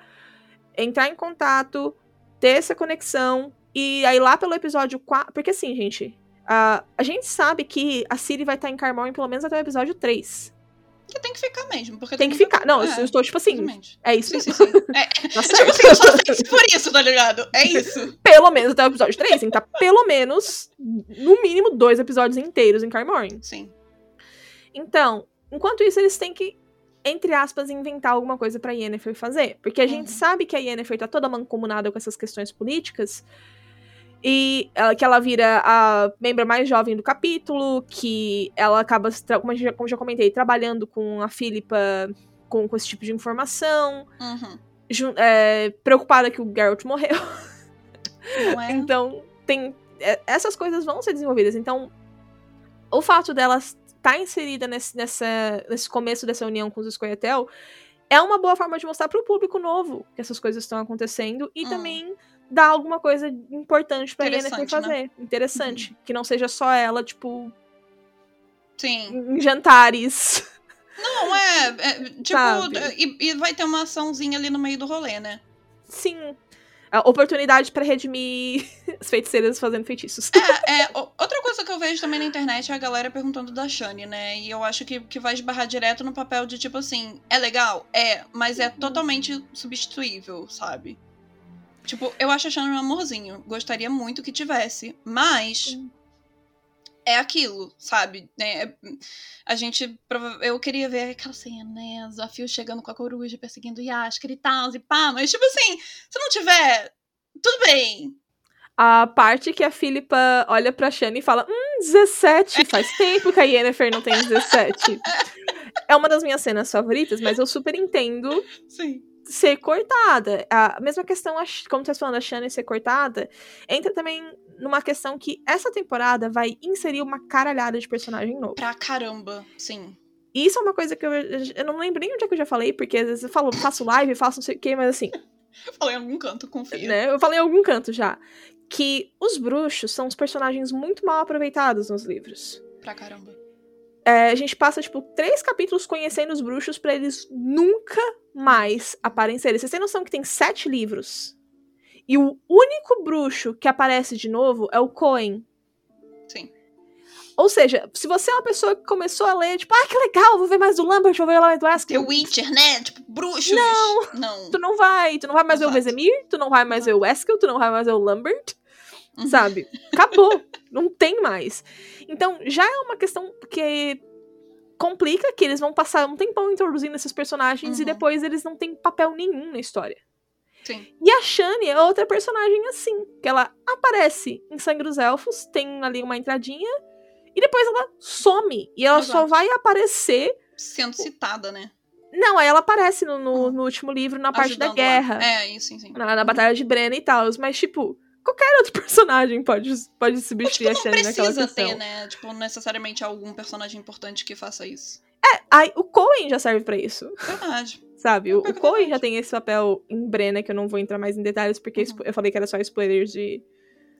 entrar em contato, ter essa conexão, e aí lá pelo episódio 4. Porque assim, gente, a, a gente sabe que a Ciri vai estar em Carmorn pelo menos até o episódio 3. Que tem que ficar mesmo. Porque Tem que ficar. Não, eu estou, tipo assim, Exatamente. é isso Sim, sim, sim. É, Tá tipo assim, eu só sei por isso, tá ligado? É isso. pelo menos até o episódio 3. Tem que estar pelo menos, no mínimo, dois episódios inteiros em Carmorn. Sim. Então, enquanto isso, eles têm que, entre aspas, inventar alguma coisa pra Yennefer fazer. Porque a gente Uhum. sabe que a Yennefer tá toda mancomunada com essas questões políticas. E ela- que ela vira a membro mais jovem do capítulo, que ela acaba, como já, como já comentei, trabalhando com a Philippa com, com esse tipo de informação. Uhum. jun- é, preocupada que o Geralt morreu. Não é? Então, tem. é, Essas coisas vão ser desenvolvidas. Então, o fato dela estar inserida nesse, nessa, nesse começo dessa união com os Scoia'tael é uma boa forma de mostrar para o público novo que essas coisas estão acontecendo e Hum. também dar alguma coisa importante pra Yennefer né? fazer. Interessante. Que não seja só ela, tipo, Sim. em jantares. Não, é. é, tipo, e, e vai ter uma açãozinha ali no meio do rolê, né? Sim. A oportunidade pra redimir as feiticeiras fazendo feitiços. É, é, outra coisa que eu vejo também na internet é a galera perguntando da Shani, né? E eu acho que, que vai esbarrar direto no papel de tipo assim, é legal? É, mas é totalmente substituível, sabe? Tipo, eu acho a Shani um amorzinho. Gostaria muito que tivesse. Mas. Sim. É aquilo, sabe? É, a gente. Eu queria ver aquela cena, né? Desafios chegando com a coruja, perseguindo o Yasker e tal, e pá. Mas, tipo assim, se não tiver. Tudo bem. A parte que a Philippa olha pra Shani e fala: Hum, 17. Faz tempo que a Yennefer não tem 17. é uma das minhas cenas favoritas, mas eu super entendo Sim. Ser cortada. A mesma questão, como você falando, a Shani ser cortada, entra também numa questão que essa temporada vai inserir uma caralhada de personagem novo. Pra caramba, sim. E isso é uma coisa que eu, eu não lembro nem onde é que eu já falei, porque às vezes eu falo, faço live, faço não sei o quê, mas assim, Eu falei em algum canto, confia. né? Eu falei em algum canto já. Que os bruxos são os personagens muito mal aproveitados nos livros. Pra caramba. É, a gente passa, tipo, três capítulos conhecendo os bruxos pra eles nunca mais aparecerem. Vocês têm noção que tem sete livros? E o único bruxo que aparece de novo é o Cohen. Sim. Ou seja, se você é uma pessoa que começou a ler, tipo, ah, que legal, vou ver mais do Lambert, vou ver mais do The Askel. Witcher, né? Tipo, bruxos. Não. Não. Tu não vai, tu não vai mais ver o Exato. Vesemir, tu não vai mais ver o Eskel, tu não vai mais ver o Lambert. Uhum. sabe? Acabou. não tem mais. Então, já é uma questão que complica que eles vão passar um tempão introduzindo esses personagens e Uhum. depois eles não têm papel nenhum na história. Sim. E a Shani é outra personagem assim, que ela aparece em Sangue dos Elfos, tem ali uma entradinha, e depois ela some. E ela só Exato. vai aparecer. Sendo citada, né? Não, aí ela aparece no, no, Hum. no último livro, na parte da Ajudando guerra. lá. É, isso, sim, sim. Na, na Batalha de Brenna e tal. Mas, tipo, qualquer outro personagem pode, pode substituir Tipo, a não Shani naquela precisa questão. ter, né? Tipo, necessariamente algum personagem importante que faça isso. É, aí, o Cohen já serve pra isso. Verdade. Sabe? O, Pior o é Cole verdade. já tem esse papel em Brenna, que eu não vou entrar mais em detalhes, porque Uhum. eu falei que era só spoilers de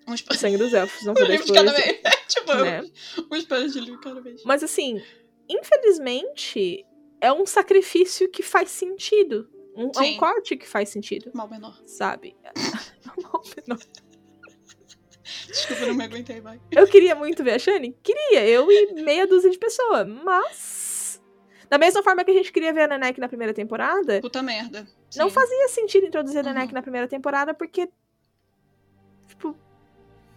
Um spoiler Sangue dos Elfos. Não um livro de cada vez. tipo, Né? um spoiler de livro cada vez. Mas assim, infelizmente, é um sacrifício que faz sentido. Um- é um corte que faz sentido, Mal menor. sabe? Não, Desculpa, não me aguentei, vai. Eu queria muito ver a Shani? Queria, eu e meia dúzia de pessoas, mas. Da mesma forma que a gente queria ver a Nanek na primeira temporada, Puta merda. não Sim. fazia sentido introduzir a Nanek Uhum. na primeira temporada, porque. Tipo,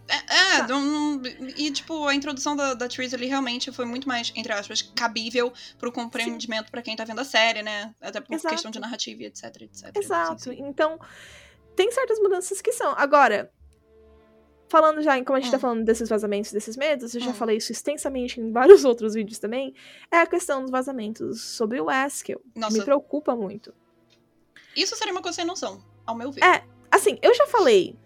É, Tá. não- não- e tipo, a introdução da, da Therese ali realmente foi muito mais, entre aspas, cabível pro compreendimento pra quem tá vendo a série, né? Até por Exato. questão de narrativa etc, etc. exato. Sim, sim. Então, tem certas mudanças que são. Agora, falando já em como a gente tá Hum. falando desses vazamentos, desses medos, eu já Hum. falei isso extensamente em vários outros vídeos também, é a questão dos vazamentos sobre o Haskell. que Nossa, Me preocupa muito. isso seria uma coisa sem noção, ao meu ver. É. Assim, eu já falei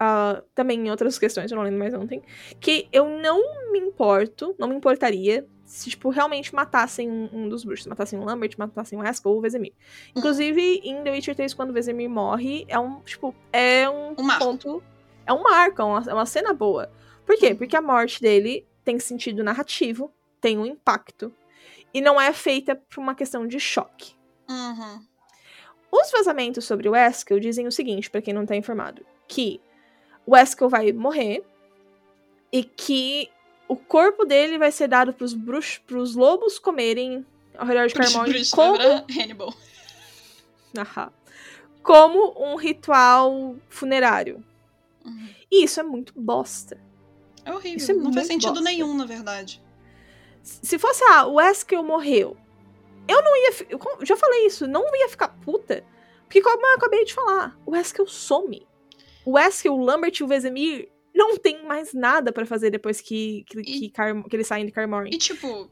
ah, também em outras questões, eu não lembro mais ontem, que eu não me importo, não me importaria se, tipo, realmente matassem um, um dos bruxos. Matassem o Lambert, matassem o Haskell ou o Vesemir. Hum. Inclusive, em The Witcher 3, quando o Vesemir morre, é um, tipo, é um, Um marco. É um marco, é uma, é uma cena boa. Por quê? Uhum. Porque a morte dele tem sentido narrativo, tem um impacto, e não é feita por uma questão de choque. Uhum. Os vazamentos sobre o Haskell dizem o seguinte, pra quem não tá informado, que o Haskell vai morrer e que o corpo dele vai ser dado pros bruxos, pros lobos comerem ao redor de Bruce, como, Hannibal. Ahá. como um ritual funerário. Uhum. E isso é muito bosta. É horrível. Isso é não faz sentido bosta. nenhum, na verdade. Se fosse, ah, o Haskell morreu, eu não ia. Eu já falei isso, não ia ficar puta. Porque, como eu acabei de falar, o Haskell some. O Haskell, o Lambert e o Vesemir não tem mais nada pra fazer depois que, que, E- que, que eles saem de Carmore. E tipo,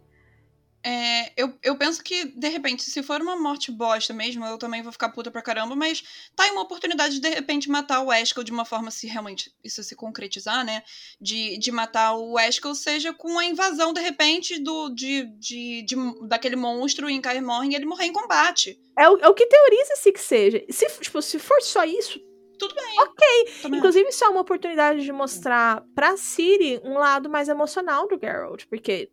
é, eu, eu penso que, de repente, se for uma morte bosta mesmo, eu também vou ficar puta pra caramba, mas tá aí uma oportunidade de, de repente, matar o Eskel de uma forma, se realmente isso se concretizar, né? De, de matar o Eskel, seja com a invasão, de repente, do, de, de, de- daquele monstro em Kaer Morhen e ele morrer em combate. É o, é o que teoriza-se que seja. Se, tipo, se for só isso, Tudo bem. Ok. Também Inclusive, isso é uma oportunidade de mostrar pra Siri um lado mais emocional do Geralt, porque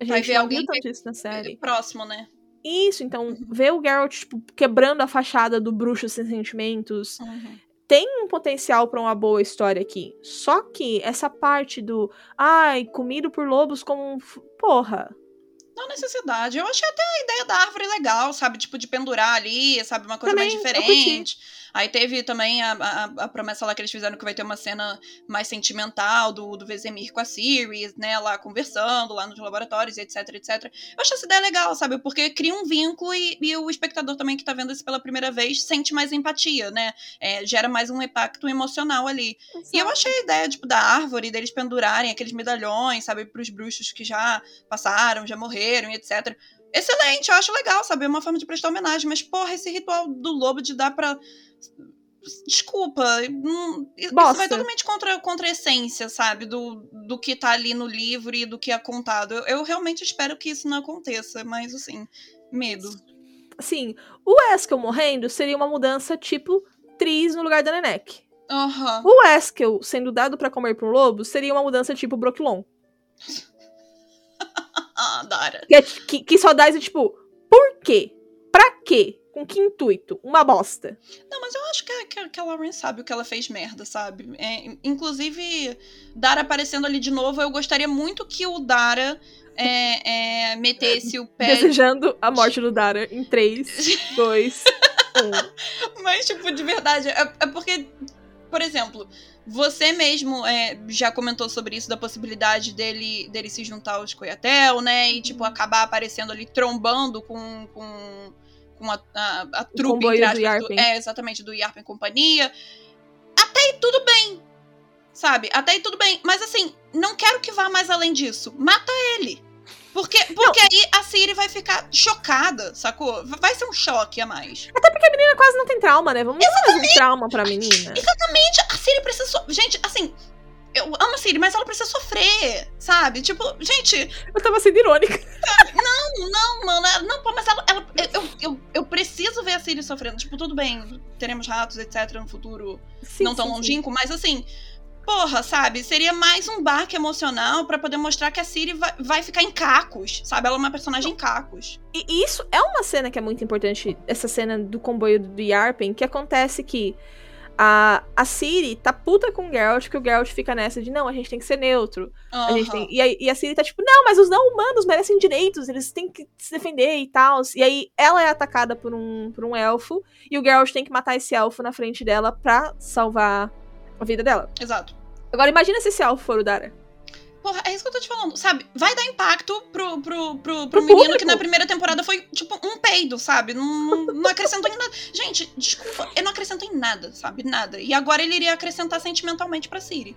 a Vai gente ver não alguém tanto isso na série. Próximo, né? Isso, então, ver o Geralt, tipo, quebrando a fachada do bruxo sem sentimentos, Uhum. tem um potencial pra uma boa história aqui. Só que essa parte do, ai, comido por lobos como um... Porra. Não necessidade. Eu achei até a ideia da árvore legal, sabe? Tipo, de pendurar ali, sabe? Uma coisa mais Também, eu diferente. Aí teve também a, a, a promessa lá que eles fizeram que vai ter uma cena mais sentimental do, do Vesemir com a Sirius, né? Lá conversando, lá nos laboratórios, etc, etc. Eu achei essa ideia legal, sabe? Porque cria um vínculo e, e o espectador também que tá vendo isso pela primeira vez sente mais empatia, né? É, gera mais um impacto emocional ali. E eu achei a ideia, tipo, da árvore, deles pendurarem aqueles medalhões, sabe, pros bruxos que já passaram, já morreram etc. Excelente, eu acho legal, sabe? É uma forma de prestar homenagem, mas, porra, esse ritual do lobo de dar pra. Desculpa, não- isso vai totalmente contra, contra a essência, sabe? Do, do que tá ali no livro e do que é contado. Eu, eu realmente espero que isso não aconteça, mas, assim, medo. Assim, o Eskel morrendo seria uma mudança tipo Tris no lugar da Nenek. Aham. O Eskel sendo dado pra comer por um lobo seria uma mudança tipo Brooklyn. Ah, Dara. Que, é- que, que só dá esse tipo, por quê? Pra quê? Com que intuito? Uma bosta. Não, mas eu acho que, a- que, que a Lauren sabe o que ela fez merda, sabe? É, inclusive, Dara aparecendo ali de novo, eu gostaria muito que o Dara é, é, metesse o pé. Desejando a morte do Dara em 3, 2, 1. Mas, tipo, de verdade, é, é porque, por exemplo, você mesmo é, já comentou sobre isso, da possibilidade dele, dele se juntar aos Coyatel, né? E, tipo, acabar aparecendo ali, trombando com, com, com a, a, a trupe, entre do Yarpen. é, exatamente, do Yarpen Companhia. Até aí tudo bem, sabe? Até aí tudo bem. Mas, assim, não quero que vá mais além disso. Mata ele. Porque, porque aí a Siri vai ficar chocada, sacou? Vai ser um choque a mais. A menina quase não tem trauma, né? Vamos mais um trauma pra menina. Exatamente, a Siri precisa. só- Gente, assim, eu amo a Siri, mas ela precisa sofrer, sabe? Tipo, gente, Eu tava sendo irônica. não, mano, ela- não, pô, mas ela, ela- eu, eu, eu preciso ver a Siri sofrendo. Tipo, tudo bem, teremos ratos, etc, no futuro Sim, não tão sim, sim. longínquo, mas assim, porra, sabe? Seria mais um barco emocional pra poder mostrar que a Siri vai, vai ficar em cacos, sabe? Ela é uma personagem em cacos. E e isso é uma cena que é muito importante, essa cena do comboio do Yarpen, que acontece que a, a Siri tá puta com o Geralt, que o Geralt fica nessa de não, a gente tem que ser neutro. A gente tem, e, a, e a Siri tá tipo, não, mas os não humanos merecem direitos, eles têm que se defender e tal. E aí ela é atacada por um, por um elfo, e o Geralt tem que matar esse elfo na frente dela pra salvar a vida dela. Exato. Agora imagina se esse elfo for o Dara. Porra, é isso que eu tô te falando, sabe? Vai dar impacto pro, pro, pro, pro Pro menino público. que na primeira temporada foi, tipo, um peido, sabe? Não, não, não acrescentou em nada. Gente, desculpa, ele não acrescentou em nada, sabe? Nada. E agora ele iria acrescentar sentimentalmente pra Siri.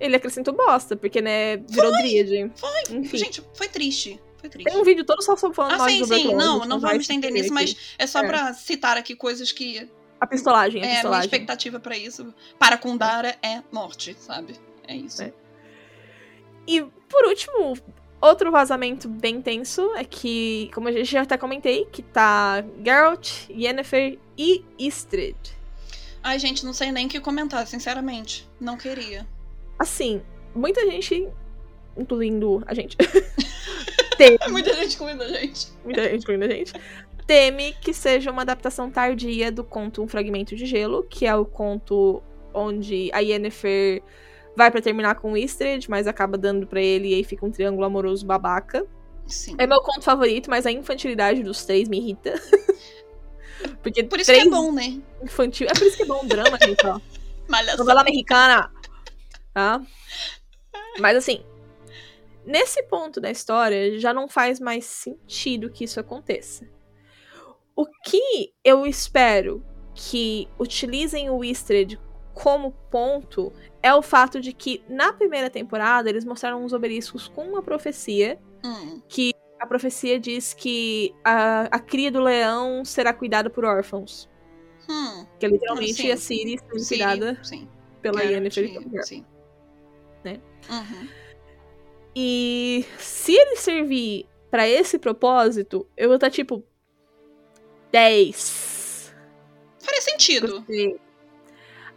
Ele acrescentou bosta, porque, né, virou Dríade. Foi. Enfim. Gente, foi triste. Foi triste. Tem um vídeo todo só falando Ah, sim, sim. Não, gente não vai vamos estender nisso, aqui. mas é só É. pra citar aqui coisas que. A pistolagem, a É, a minha pistolagem. expectativa pra isso, para com Dara, é morte, sabe? É isso. É. E, por último, outro vazamento bem tenso é que, como a gente já até comentei, que tá Geralt, Yennefer e Istrid. Ai, gente, não sei nem o que comentar, sinceramente. Não queria. Assim, muita gente, incluindo a gente, tem, Muita gente excluindo a gente. muita gente, incluindo a gente, teme que seja uma adaptação tardia do conto Um Fragmento de Gelo, que é o conto onde a Yennefer vai pra terminar com o Istrid, mas acaba dando pra ele e aí fica um triângulo amoroso babaca. Sim. É meu conto favorito, mas a infantilidade dos três me irrita. Porque Por isso três que é bom, né? infantil. É por isso que é bom o drama, gente, ó. Malhação. Novela mexicana. Tá? Mas assim, nesse ponto da história, já não faz mais sentido que isso aconteça. O que eu espero que utilizem o Istrid como ponto é o fato de que na primeira temporada eles mostraram uns obeliscos com uma profecia Hum. a profecia diz que a, a cria do leão será cuidada por órfãos. Hum. Que é literalmente sim. a Ciri sendo cuidada sim. pela Geralt, Yennefer e. Sim. Né? Uhum. E se ele servir pra esse propósito, eu vou estar tipo 10. Faria sentido. Gostei.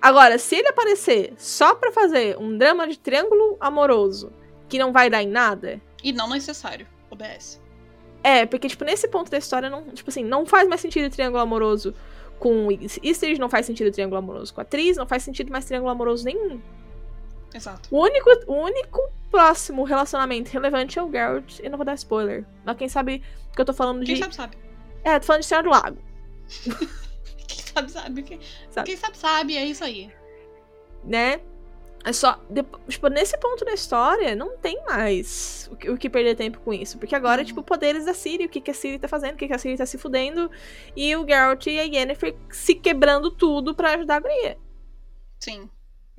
Agora, se ele aparecer só pra fazer um drama de triângulo amoroso que não vai dar em nada, E não necessário. OBS. É, porque, tipo, nesse ponto da história, não, tipo assim, não faz mais sentido triângulo amoroso com o Istrid, não faz sentido triângulo amoroso com a atriz, não faz sentido mais triângulo amoroso nenhum. Exato. O único, o único próximo relacionamento relevante é o Geralt, eu não vou dar spoiler. Mas quem sabe que eu tô falando Quem de. sabe, sabe. É, tô falando de Senhora do Lago, Quem sabe, sabe. Quem Sabe. quem sabe, sabe. É isso aí. né? É só. Tipo, nesse ponto da história, não tem mais o que, o que perder tempo com isso. Porque agora, é Uhum. tipo, poderes da Ciri, o que, que a Ciri tá fazendo, o que, que a Ciri tá se fudendo. E o Geralt e a Yennefer se quebrando tudo pra ajudar a guria. Sim.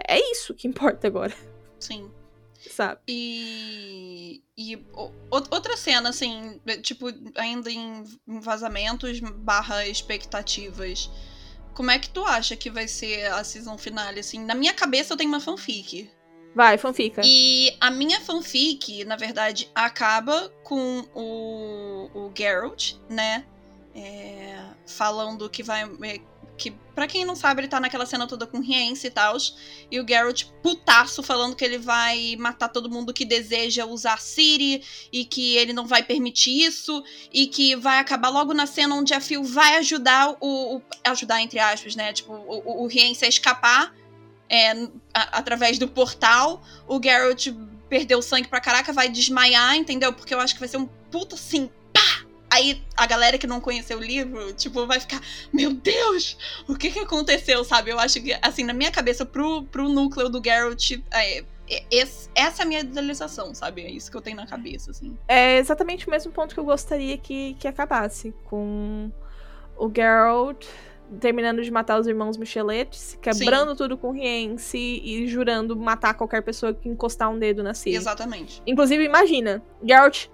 É isso que importa agora, Sim. sabe? E, e o- outra cena, assim, tipo, ainda em vazamentos barra expectativas. Como é que tu acha que vai ser a season finale, assim? Na minha cabeça eu tenho uma fanfic. Vai, fanfica. E a minha fanfic, na verdade, acaba com o, o Geralt, né? É, falando que vai. Que, pra quem não sabe, ele tá naquela cena toda com Rience e tal. E o Geralt putaço falando que ele vai matar todo mundo que deseja usar Ciri e que ele não vai permitir isso. E que vai acabar logo na cena onde a Phil vai ajudar o. o- ajudar, entre aspas, né? Tipo, o, Rience a escapar. é, a- através do portal, o Geralt perdeu sangue pra caraca, vai desmaiar, entendeu? Porque eu acho que vai ser um puto assim, pá! Aí a galera que não conheceu o livro, tipo, vai ficar, meu Deus, o que que aconteceu, sabe? Eu acho que, assim, na minha cabeça, pro, pro núcleo do Geralt, é, é- esse- essa é a minha idealização, sabe? É isso que eu tenho na cabeça, assim. É exatamente o mesmo ponto que eu gostaria que, que acabasse. Com o Geralt terminando de matar os irmãos Micheletes, quebrando tudo com Rience e jurando matar qualquer pessoa que encostar um dedo na Ciri. Exatamente. Inclusive, imagina, Geralt,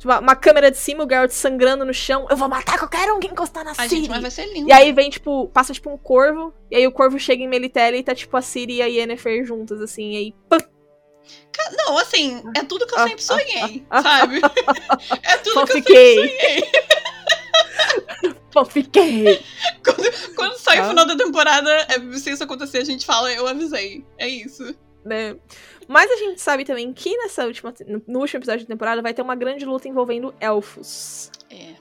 tipo, uma câmera de cima, o Geralt sangrando no chão. Eu vou matar qualquer um que encostar na Ai, Ciri. gente, mas vai ser lindo. E aí vem, tipo, passa tipo um corvo, e aí o corvo chega em Melitele e tá tipo a Ciri e a Yennefer juntas, assim, e aí Ca- Não, assim, é tudo que eu sempre sonhei, sabe? É tudo que eu sempre Fiquei. sonhei. Pô, fiquei. Quando, quando sai Ah. o final da temporada, é, se isso acontecer, a gente fala, eu avisei. É isso. né? Mas a gente sabe também que nessa última, no- último episódio da temporada vai ter uma grande luta envolvendo elfos. É.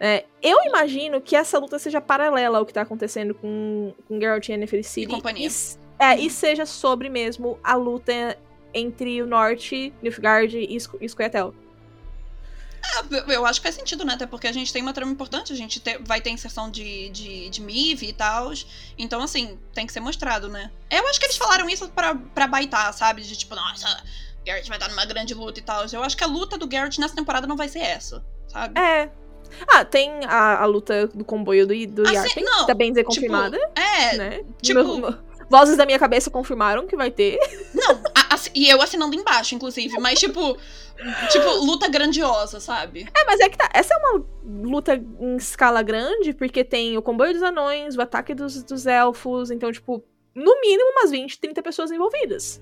É, eu imagino que essa luta seja paralela ao que tá acontecendo com, com Geralt e Yennefer City. companhia. E, é, e seja sobre mesmo a luta entre o norte, Nilfgaard e e. Ah, eu- eu acho que faz sentido, né? Até porque a gente tem uma trama importante, a gente te- vai ter inserção de, de, de Mive e tal. Então, assim, tem que ser mostrado, né? Eu acho que eles falaram isso pra, pra baitar, sabe? De tipo, nossa, Garrett vai estar numa grande luta e tal. Eu acho que a luta do Garrett nessa temporada não vai ser essa, sabe? É. Ah, tem a, a luta do comboio do, do Ah, Yarpen, não, que tá bem dizer tipo, confirmada, É, né? tipo- no- vozes da minha cabeça confirmaram que vai ter. E eu assinando embaixo, inclusive, mas tipo, tipo, luta grandiosa, sabe? É, mas é que tá. Essa é uma luta em escala grande, porque tem o comboio dos anões, o ataque dos, dos elfos, então, tipo, no mínimo umas 20, 30 pessoas envolvidas.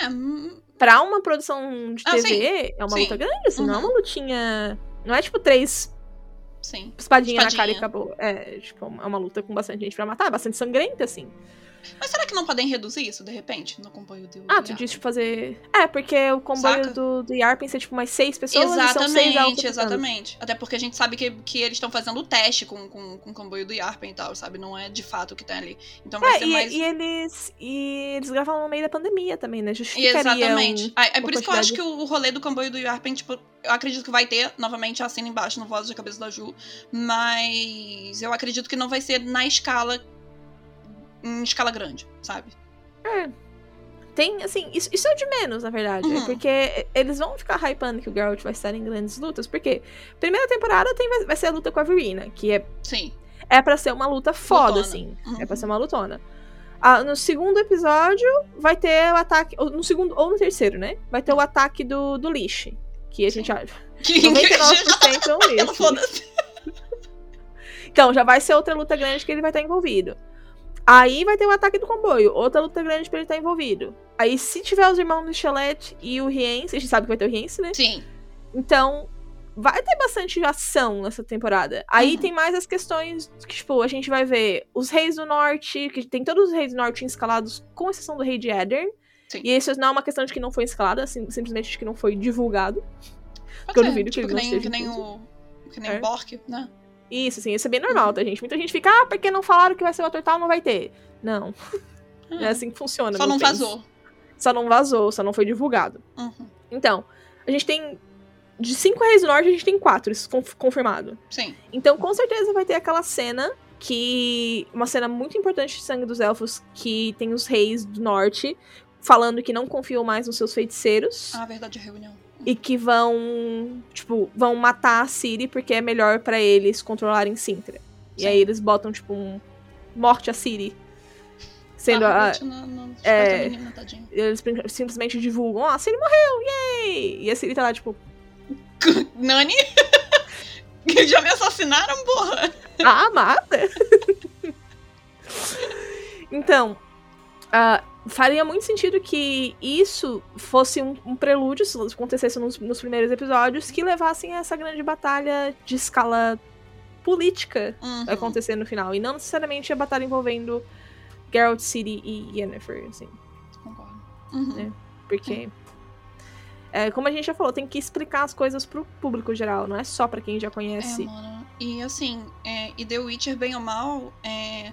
É, hum, Pra uma produção de Ah, TV, é uma sim. luta grande, assim, não é Uhum. uma lutinha. Não é tipo três sim. espadinhas na Espadinha. cara e acabou. É, tipo, é uma luta com bastante gente pra matar, bastante sangrenta, assim. Mas será que não podem reduzir isso, de repente, no comboio do Ah, do tu disse fazer. É, porque o comboio Saca? do, do Yarpen ser tipo mais seis pessoas. e são seis Exatamente, exatamente. Até porque a gente sabe que, que eles estão fazendo o teste com, com, com o comboio do Yarpen e tal, sabe? Não é de fato o que tem ali. Então vai É, ser e, mais. e eles. E eles gravaram no meio da pandemia também, né? Justificaria. Exatamente. um- Ah, é por isso que eu acho que o, rolê do comboio do Yarpen, tipo, eu acredito que vai ter, novamente, a cena embaixo no Voz de Cabeça da Ju, mas eu acredito que não vai ser na escala. Em escala grande, sabe? Tem, assim, isso, isso é de menos, na verdade. Uhum. É porque eles vão ficar hypando que o Geralt vai estar em grandes lutas. Porque primeira temporada tem, vai, vai ser a luta com a Verina, que é, Sim. é pra ser uma luta foda, Lutona. assim. Uhum. É pra ser uma lutona. Ah, no segundo episódio, vai ter o ataque. ou No segundo, ou no terceiro, né? Vai ter o ataque do, do lixo. Que a gente acha. Que 99% é um lixo. Então, já vai ser outra luta grande que ele vai estar envolvido. Aí vai ter o ataque do comboio, outra luta grande pra ele estar envolvido. Aí, se tiver os irmãos Michelet e o Riense, a gente sabe que vai ter o Riense, né? Sim. Então, vai ter bastante ação nessa temporada. Aí Uhum. tem mais as questões que, tipo, a gente vai ver os reis do norte, que tem todos os reis do norte escalados, com exceção do rei de Eddern. Sim. E isso não é uma questão de que não foi escalado, assim, simplesmente de que não foi divulgado. Pode eu ser, duvido que tipo, ele não nem, que nem o. Que nem É. o Bork, né? Isso, assim, isso é bem normal, tá, gente? Muita gente fica, ah, porque não falaram que vai ser o ator tal, não vai ter. Não, é assim que funciona. Só não bem. vazou. Só não vazou, só não foi divulgado. Uhum. Então, a gente tem. De cinco reis do norte, a gente tem quatro, isso conf- confirmado. Sim. Então, com certeza vai ter aquela cena que. Uma cena muito importante de Sangue dos Elfos, que tem os reis do norte falando que não confiam mais nos seus feiticeiros. Ah, verdade, reunião. E que vão. Tipo, vão matar a Ciri porque é melhor pra eles controlarem Sintra. E Sim. aí eles botam, tipo, um. Morte a Ciri. Sendo ah, a. No, no, é- menina. Eles simplesmente divulgam, ó, a Ciri morreu, yay! E a Ciri tá lá, tipo, Nani? Já me assassinaram, porra? ah, mata! então, ah, faria muito sentido que isso fosse um, um prelúdio, se acontecesse nos, nos primeiros episódios, que levassem a essa grande batalha de escala política Uhum. acontecer no final. E não necessariamente a batalha envolvendo Geralt City e Yennefer, assim. Concordo. Uhum. É. Porque. É, como a gente já falou, tem que explicar as coisas pro público geral, não é só pra quem já É, conhece. mano. E assim, é, e The Witcher, bem ou mal, é,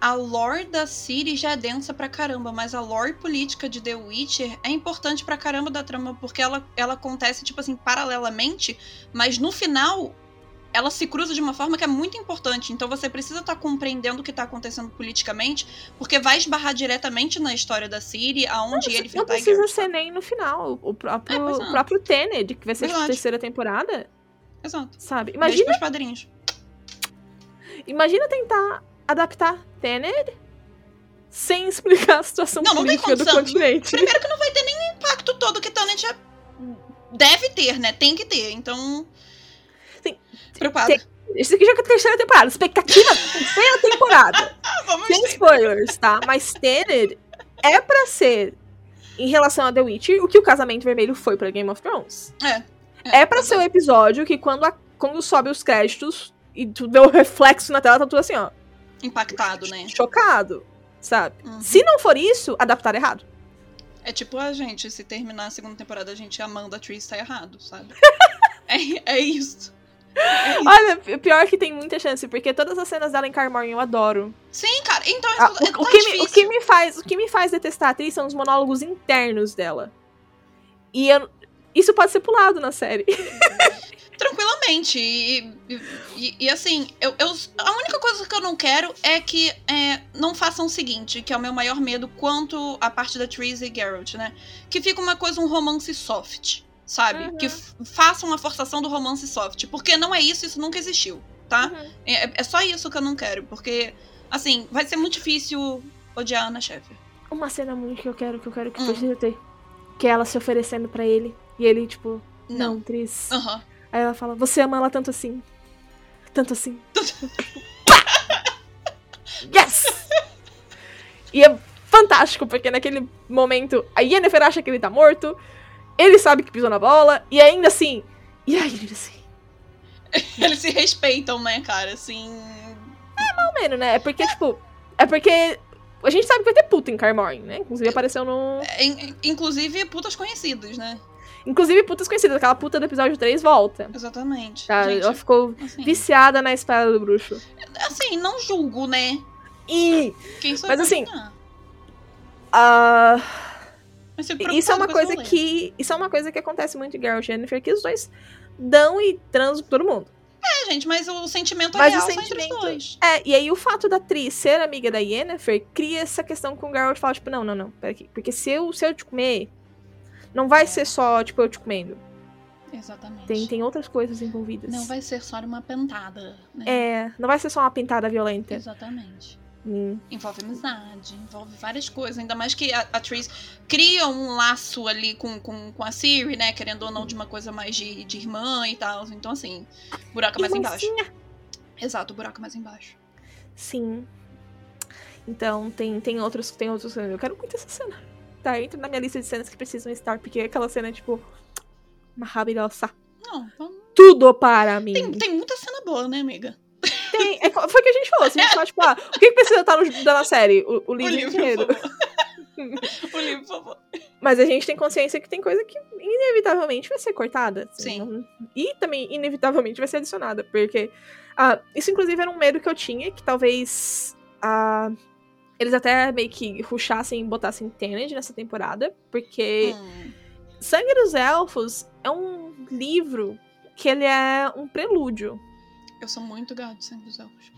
a lore da Ciri já é densa pra caramba, mas a lore política de The Witcher é importante pra caramba da trama, porque ela, ela acontece, tipo assim, paralelamente, mas no final ela se cruza de uma forma que é muito importante. Então você precisa estar compreendendo o que tá acontecendo politicamente, porque vai esbarrar diretamente na história da Ciri, aonde ele não tá e precisa Geralt, ser sabe? nem no final. O próprio, É, o é. próprio Tened, que vai ser a Verdade. terceira temporada, Exato. sabe? Imagina, imagina tentar adaptar Tened sem explicar a situação Não, não tem política do condição. continente. Primeiro que não vai ter nem o impacto todo que Tenet já deve ter, né? Tem que ter. Então. Sim. Preocupada. Isso aqui já é a terceira temporada. Expectativa terceira temporada. Ah, vamos Sem spoilers, tá? Mas Tened é pra ser em relação a The Witcher, o que o Casamento Vermelho foi pra Game of Thrones. É. É pra ser o episódio que quando, a- quando sobe os créditos e tu vê o reflexo na tela, tá tudo assim, ó. Impactado, né? Chocado, sabe? Uhum. Se não for isso, adaptaram errado. É tipo a gente, se terminar a segunda temporada, a gente amando a Tris tá errado, sabe? é, é isso. É isso. Olha, pior que tem muita chance, porque todas as cenas dela em Carmorn eu adoro. Sim, cara, então Ah, é, o, o que me, o que me faz, o que me faz detestar a atriz são os monólogos internos dela. E eu- isso pode ser pulado na série. Tranquilamente. E, e- e- assim, eu, eu- a única coisa que eu não quero é que é, não façam o seguinte, que é o meu maior medo quanto à parte da Therese e Geralt, né? Que fica uma coisa, um romance soft, sabe? Uhum. Que façam uma forçação do romance soft. Porque não é isso, isso nunca existiu, tá? É, é só isso que eu não quero, porque, assim, vai ser muito difícil odiar a Ana Sheffer. Uma cena muito que eu quero, que eu quero que Hum. precisa ter. Que é ela se oferecendo pra ele. E ele, tipo, não, Não. Tris. Aham. Aí ela fala, você ama ela tanto assim. Tanto assim. yes! E é fantástico, porque naquele momento a Yennefer acha que ele tá morto, ele sabe que pisou na bola, e ainda assim. E ainda assim. Eles se respeitam, né, cara? Assim. Não menos, né? É porque, tipo. É porque. A gente sabe que vai ter puta em Carmorn, né? Inclusive apareceu no. é, in- inclusive, putas conhecidas, né? Inclusive, putas conhecidas. Aquela puta do episódio 3 volta. Exatamente. Tá? Gente, Ela ficou assim, viciada na espada do bruxo. assim, não julgo, né? E. Quem sou Mas assim, ah, Mas Isso é uma coisa que. Isso é uma coisa que acontece muito em e Jennifer, que os dois dão e transam todo mundo. É, gente, mas o sentimento Mas é o real só sentimento- entre os dois. É, e aí o fato da atriz ser amiga da Yennefer cria essa questão com o Geralt fala, tipo, não, não, não, pera aqui. Porque se eu, se eu te comer, não vai ser só, tipo, eu te comendo. Exatamente. Tem, tem outras coisas envolvidas. Não vai ser só uma pentada, né? É, não vai ser só uma pintada violenta. Exatamente. Hum. Envolve amizade, envolve várias coisas. Ainda mais que a, a Tris cria um laço ali com, com, com a Siri, né? Querendo ou não, de uma coisa mais de, de irmã e tal. Então, assim, buraco mais embaixo. Exato, buraco mais embaixo. Sim. Então, tem, tem outros, tem outros. Eu quero muito essa cena. Tá, entra na minha lista de cenas que precisam estar, porque aquela cena é, tipo, maravilhosa. Não, vamos- Tudo para mim. tem, tem muita cena boa, né, amiga? Tem- é, foi o que a gente falou. Se a gente falar, tipo, ah, o que, que precisa estar no, na série? O, o livro o livro, inteiro. o livro, por favor. Mas a gente tem consciência que tem coisa que inevitavelmente vai ser cortada. assim, Sim. não- e também, inevitavelmente, vai ser adicionada. Porque ah, isso, inclusive, era um medo que eu tinha, que talvez ah, eles até meio que ruxassem e botassem Tenet nessa temporada. Porque Hum, Sangue dos Elfos é um livro que ele é um prelúdio. eu sou muito gado de sangue dos elfos.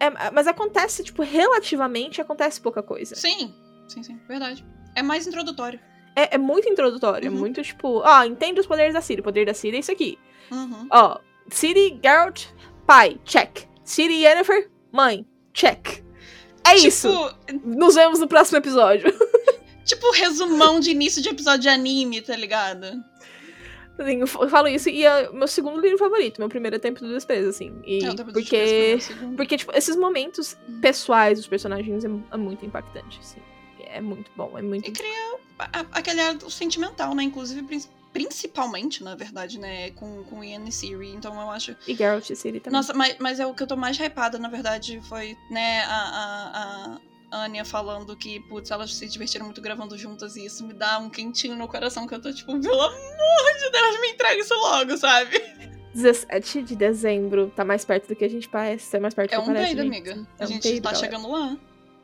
É, mas acontece, tipo, relativamente acontece pouca coisa. Sim, sim, sim, verdade. É mais introdutório. É, é muito introdutório, é Uhum. muito tipo, ó, entende os poderes da Ciri. O poder da Ciri é isso aqui. Uhum. Ó, Ciri, Geralt, pai, check. Ciri Yennefer, mãe, check. É isso. Tipo, Nos vemos no próximo episódio. tipo resumão de início de episódio de anime, tá ligado? Assim, eu falo isso e é meu segundo livro favorito. Meu primeiro é Tempo do Desprezo, assim. E É, porque, Desprezo segundo. porque, tipo, esses momentos Uhum. pessoais dos personagens é, é muito impactante, assim. É muito bom, é muito E cria a- aquele ar sentimental, né? Inclusive, principalmente, na verdade, né? Com, com Ian e Siri. Então eu acho. E Geralt e Ciri também. Nossa, mas, mas é o que eu tô mais hypada, na verdade, foi, né, a, a, a Anya falando que, putz, elas se divertiram muito gravando juntas e isso me dá um quentinho no coração que eu tô tipo, pelo amor de Deus, me entrega isso logo, sabe? 17 de dezembro tá mais perto do que a gente parece. É mais perto É do um que parece. peido, amiga. É A um gente peido, tá galera. chegando lá.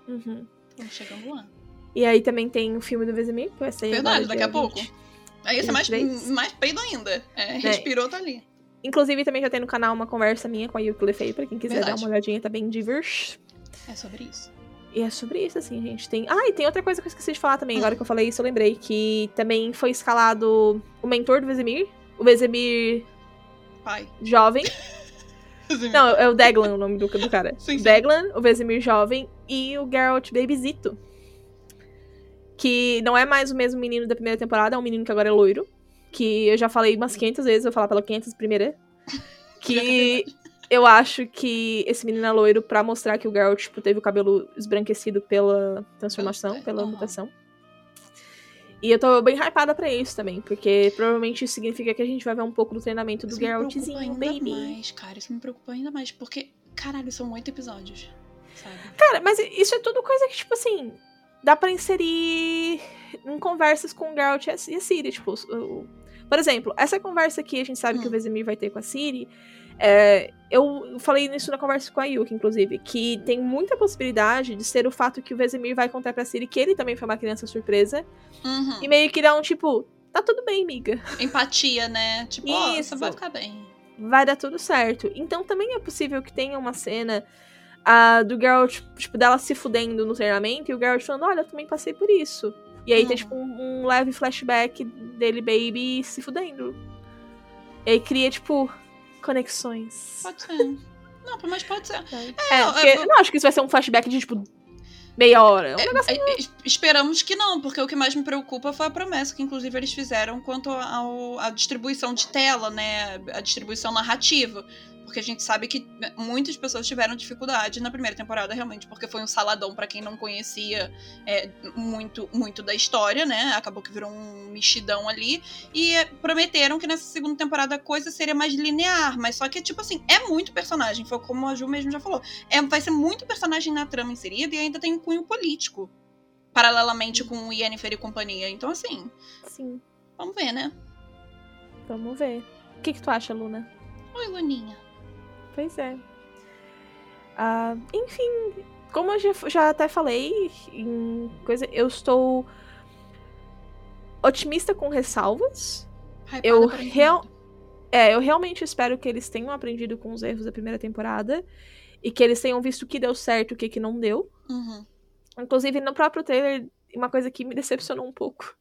Uhum. Estamos chegando lá. E aí também tem o filme do Vesemir, que vai sair Verdade, daqui a pouco. 20. Aí esse é mais, 23. mais peido ainda. É, respirou, tá ali. Inclusive, também já tem no canal uma conversa minha com a Yuki Lefei, pra quem quiser Verdade. dar uma olhadinha, tá bem diverso. É sobre isso. E é sobre isso, assim, gente. Tem. Ah, e tem outra coisa que eu esqueci de falar também. Hum. Agora que eu falei isso, eu lembrei que também foi escalado o mentor do Vesemir. O Vesemir Pai. jovem. Não, é o Deglan o nome do, do cara. Sim, sim. Deglan, o Vesemir jovem e o Geralt Babysito. Que não é mais o mesmo menino da primeira temporada, é um menino que agora é loiro. Que eu já falei umas 500 vezes, eu vou falar pela 500 primeira. Que eu acho que esse menino é loiro pra mostrar que o Geralt tipo, teve o cabelo esbranquecido pela transformação, pela mutação. E eu tô bem hypada pra isso também, porque provavelmente isso significa que a gente vai ver um pouco do treinamento do Isso me preocupa Geraltzinho, ainda baby. mais, cara. Isso me preocupa ainda mais, porque, caralho, são oito episódios, sabe? Cara, mas isso é tudo coisa que, tipo assim, dá pra inserir em conversas com o Geralt e a Ciri. Tipo, o- por exemplo, essa conversa aqui, a gente sabe que Hum. o Vesemir vai ter com a Ciri. é, eu falei nisso na conversa com a Yuki, inclusive, que tem muita possibilidade de ser o fato que o Vesemir vai contar pra Ciri que ele também foi uma criança surpresa. Uhum. E meio que dá um tipo, tá tudo bem, miga. Empatia, né? Tipo, Isso. vai ficar bem. vai dar tudo certo. Então também é possível que tenha uma cena ah, do Geralt, tipo, dela se fudendo no treinamento e o Geralt falando, olha, eu também passei por isso. E aí tem, Uhum. tipo, um, um leve flashback dele, baby, se fudendo. E aí cria, tipo, conexões. Pode ser. Não, mas pode ser. É, eu- porque não acho que isso vai ser um flashback de, tipo, meia hora. É um negócio... É, é, esperamos que não, porque o que mais me preocupa foi a promessa que, inclusive, eles fizeram quanto ao- à distribuição de tela, né? A distribuição narrativa. Porque a gente sabe que muitas pessoas tiveram dificuldade na primeira temporada, realmente, porque foi um saladão pra quem não conhecia é, muito, muito da história, né? Acabou que virou um mexidão ali. E prometeram que nessa segunda temporada a coisa seria mais linear, mas só que, tipo assim, é muito personagem. Foi como a Ju mesmo já falou. É, vai ser muito personagem na trama inserida e ainda tem um cunho político. Paralelamente com o Yennefer e companhia. Então, assim, Sim, vamos ver, né? vamos ver. O que, que tu acha, Luna? Oi, Luninha. Pois é. Ah, enfim, como eu já, já até falei coisa, eu estou otimista com ressalvas. Hypada Eu real-. É, eu realmente espero que eles tenham aprendido com os erros da primeira temporada e que eles tenham visto o que deu certo e o que, que não deu. Uhum. Inclusive, no próprio trailer, uma coisa que me decepcionou um pouco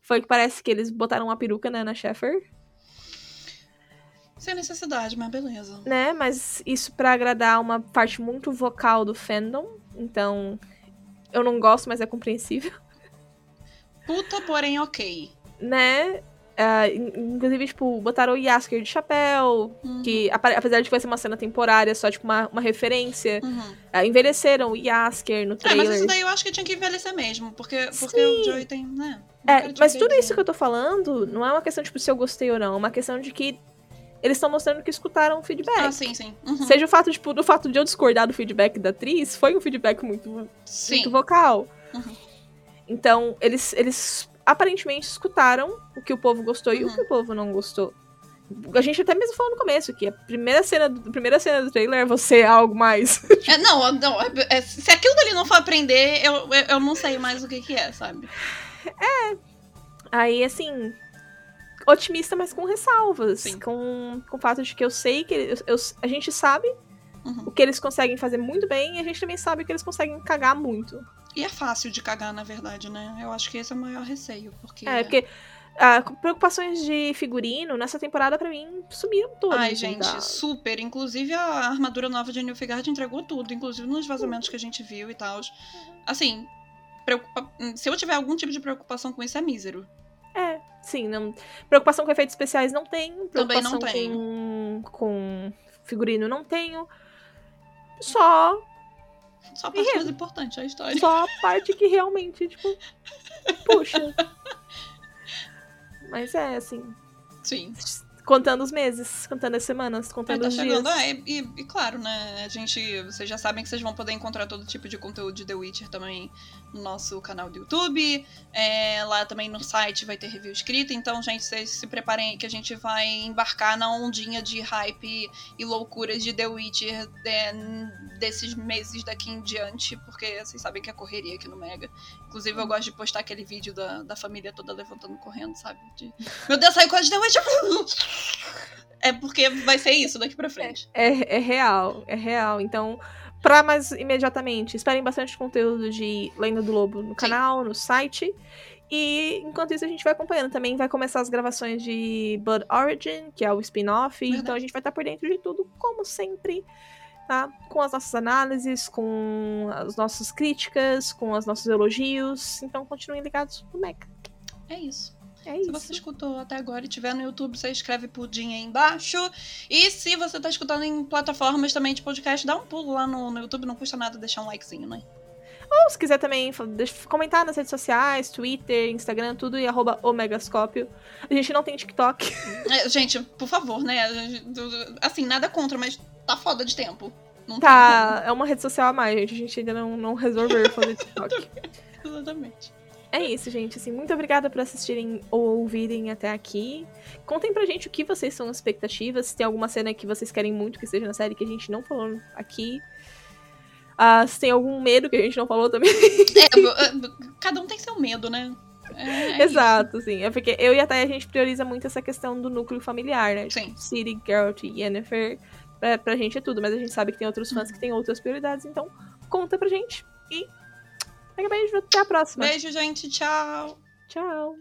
foi que parece que eles botaram uma peruca na Sheffer, Sem necessidade, mas beleza. né? Mas isso pra agradar uma parte muito vocal do fandom. Então, eu não gosto, mas é compreensível, Puta, porém, ok. né? In- inclusive, tipo, botaram o Yasker de chapéu, Uhum. que apesar de que vai ser uma cena temporária, só tipo uma, uma referência, Uhum. ah, envelheceram o Yasker no É, trailer. mas isso daí eu acho que tinha que envelhecer mesmo, porque, porque Sim. o Joey tem, né? É, mas tudo isso que eu tô falando não é uma questão, tipo, se eu gostei ou não. É uma questão de que eles estão mostrando que escutaram o feedback. Ah, sim, sim. Uhum. Seja o fato, tipo, do fato de eu discordar do feedback da atriz, foi um feedback muito, Sim. muito vocal. Uhum. Então, eles, eles aparentemente escutaram o que o povo gostou e o Uhum. que o povo não gostou. A gente até mesmo falou no começo que a primeira cena do, primeira cena do trailer é você algo mais. É, não, não é- é- se aquilo dali não for aprender, eu, eu, eu não sei mais o que que é, sabe? Aí, assim, otimista, mas com ressalvas. Sim. Com, com o fato de que eu sei que eles- eu- a gente sabe Uhum. o que eles conseguem fazer muito bem e a gente também sabe que eles conseguem cagar muito. E é fácil de cagar, na verdade, né? Eu acho que esse é o maior receio, porque... É, porque ah, preocupações de figurino nessa temporada, pra mim, sumiram todas. Ai, assim, gente, super. Inclusive, a armadura nova de Nilfgaard entregou tudo, inclusive nos vazamentos que a gente viu e tal. Assim, preocupa... se eu tiver algum tipo de preocupação com isso, é mísero. Sim. Não... Preocupação com efeitos especiais não tenho. Também não Preocupação com, com figurino não tenho. Só, Só a parte mais importante, a história. só a parte que realmente, tipo, puxa. Mas é, assim, Sim. Contando os meses, contando as semanas, É, contando tá os chegando. dias. Ah, e, e- e claro, né? A gente. Vocês já sabem que vocês vão poder encontrar todo tipo de conteúdo de The Witcher também no nosso canal do YouTube. É, lá também no site vai ter review escrita. Então, gente, vocês se preparem aí que a gente vai embarcar na ondinha de hype e loucuras de The Witcher é, desses meses daqui em diante. Porque vocês sabem que é correria aqui no Mega. Inclusive, eu gosto de postar aquele vídeo da, da família toda levantando correndo, sabe? De, Meu Deus, saiu de The Witcher! É porque vai ser isso daqui pra frente. É, é real, é real. Então, pra mais imediatamente, esperem bastante conteúdo de Lenda do Lobo no canal, no site. E enquanto isso, a gente vai acompanhando. Também vai começar as gravações de Blood Origin, que é o spin-off. Então a gente vai estar por dentro de tudo, como sempre. Tá? Com as nossas análises, com as nossas críticas, com os nossos elogios. Então continuem ligados no Mecha. É isso. É Se isso. você escutou até agora e tiver no YouTube, você escreve pudim aí embaixo. E se você tá escutando em plataformas também de podcast, dá um pulo lá no, no YouTube, não custa nada deixar um likezinho, né? Ou se quiser também comentar nas redes sociais, Twitter, Instagram, tudo e arroba Omegascópio. A gente não tem TikTok. É, gente, por favor, né? Assim, nada contra, mas tá foda de tempo. Não Tá, é uma rede social a mais, gente. A gente ainda não, não resolveu fazer TikTok. Exatamente. É isso, gente. Assim, muito obrigada por assistirem ou ouvirem até aqui. Contem pra gente o que vocês são as expectativas. Se tem alguma cena que vocês querem muito que seja na série que a gente não falou aqui. Ah, se tem algum medo que a gente não falou também. É, b- cada um tem seu medo, né? É, é Exato, sim. É porque eu e a Thay, a gente prioriza muito essa questão do núcleo familiar, né? Sim. City, Geralt e Yennefer. Pra, pra gente é tudo, mas a gente sabe que tem outros fãs que têm outras prioridades. Então, conta pra gente. E... Mega beijo, até a próxima. Beijo, gente. Tchau. Tchau.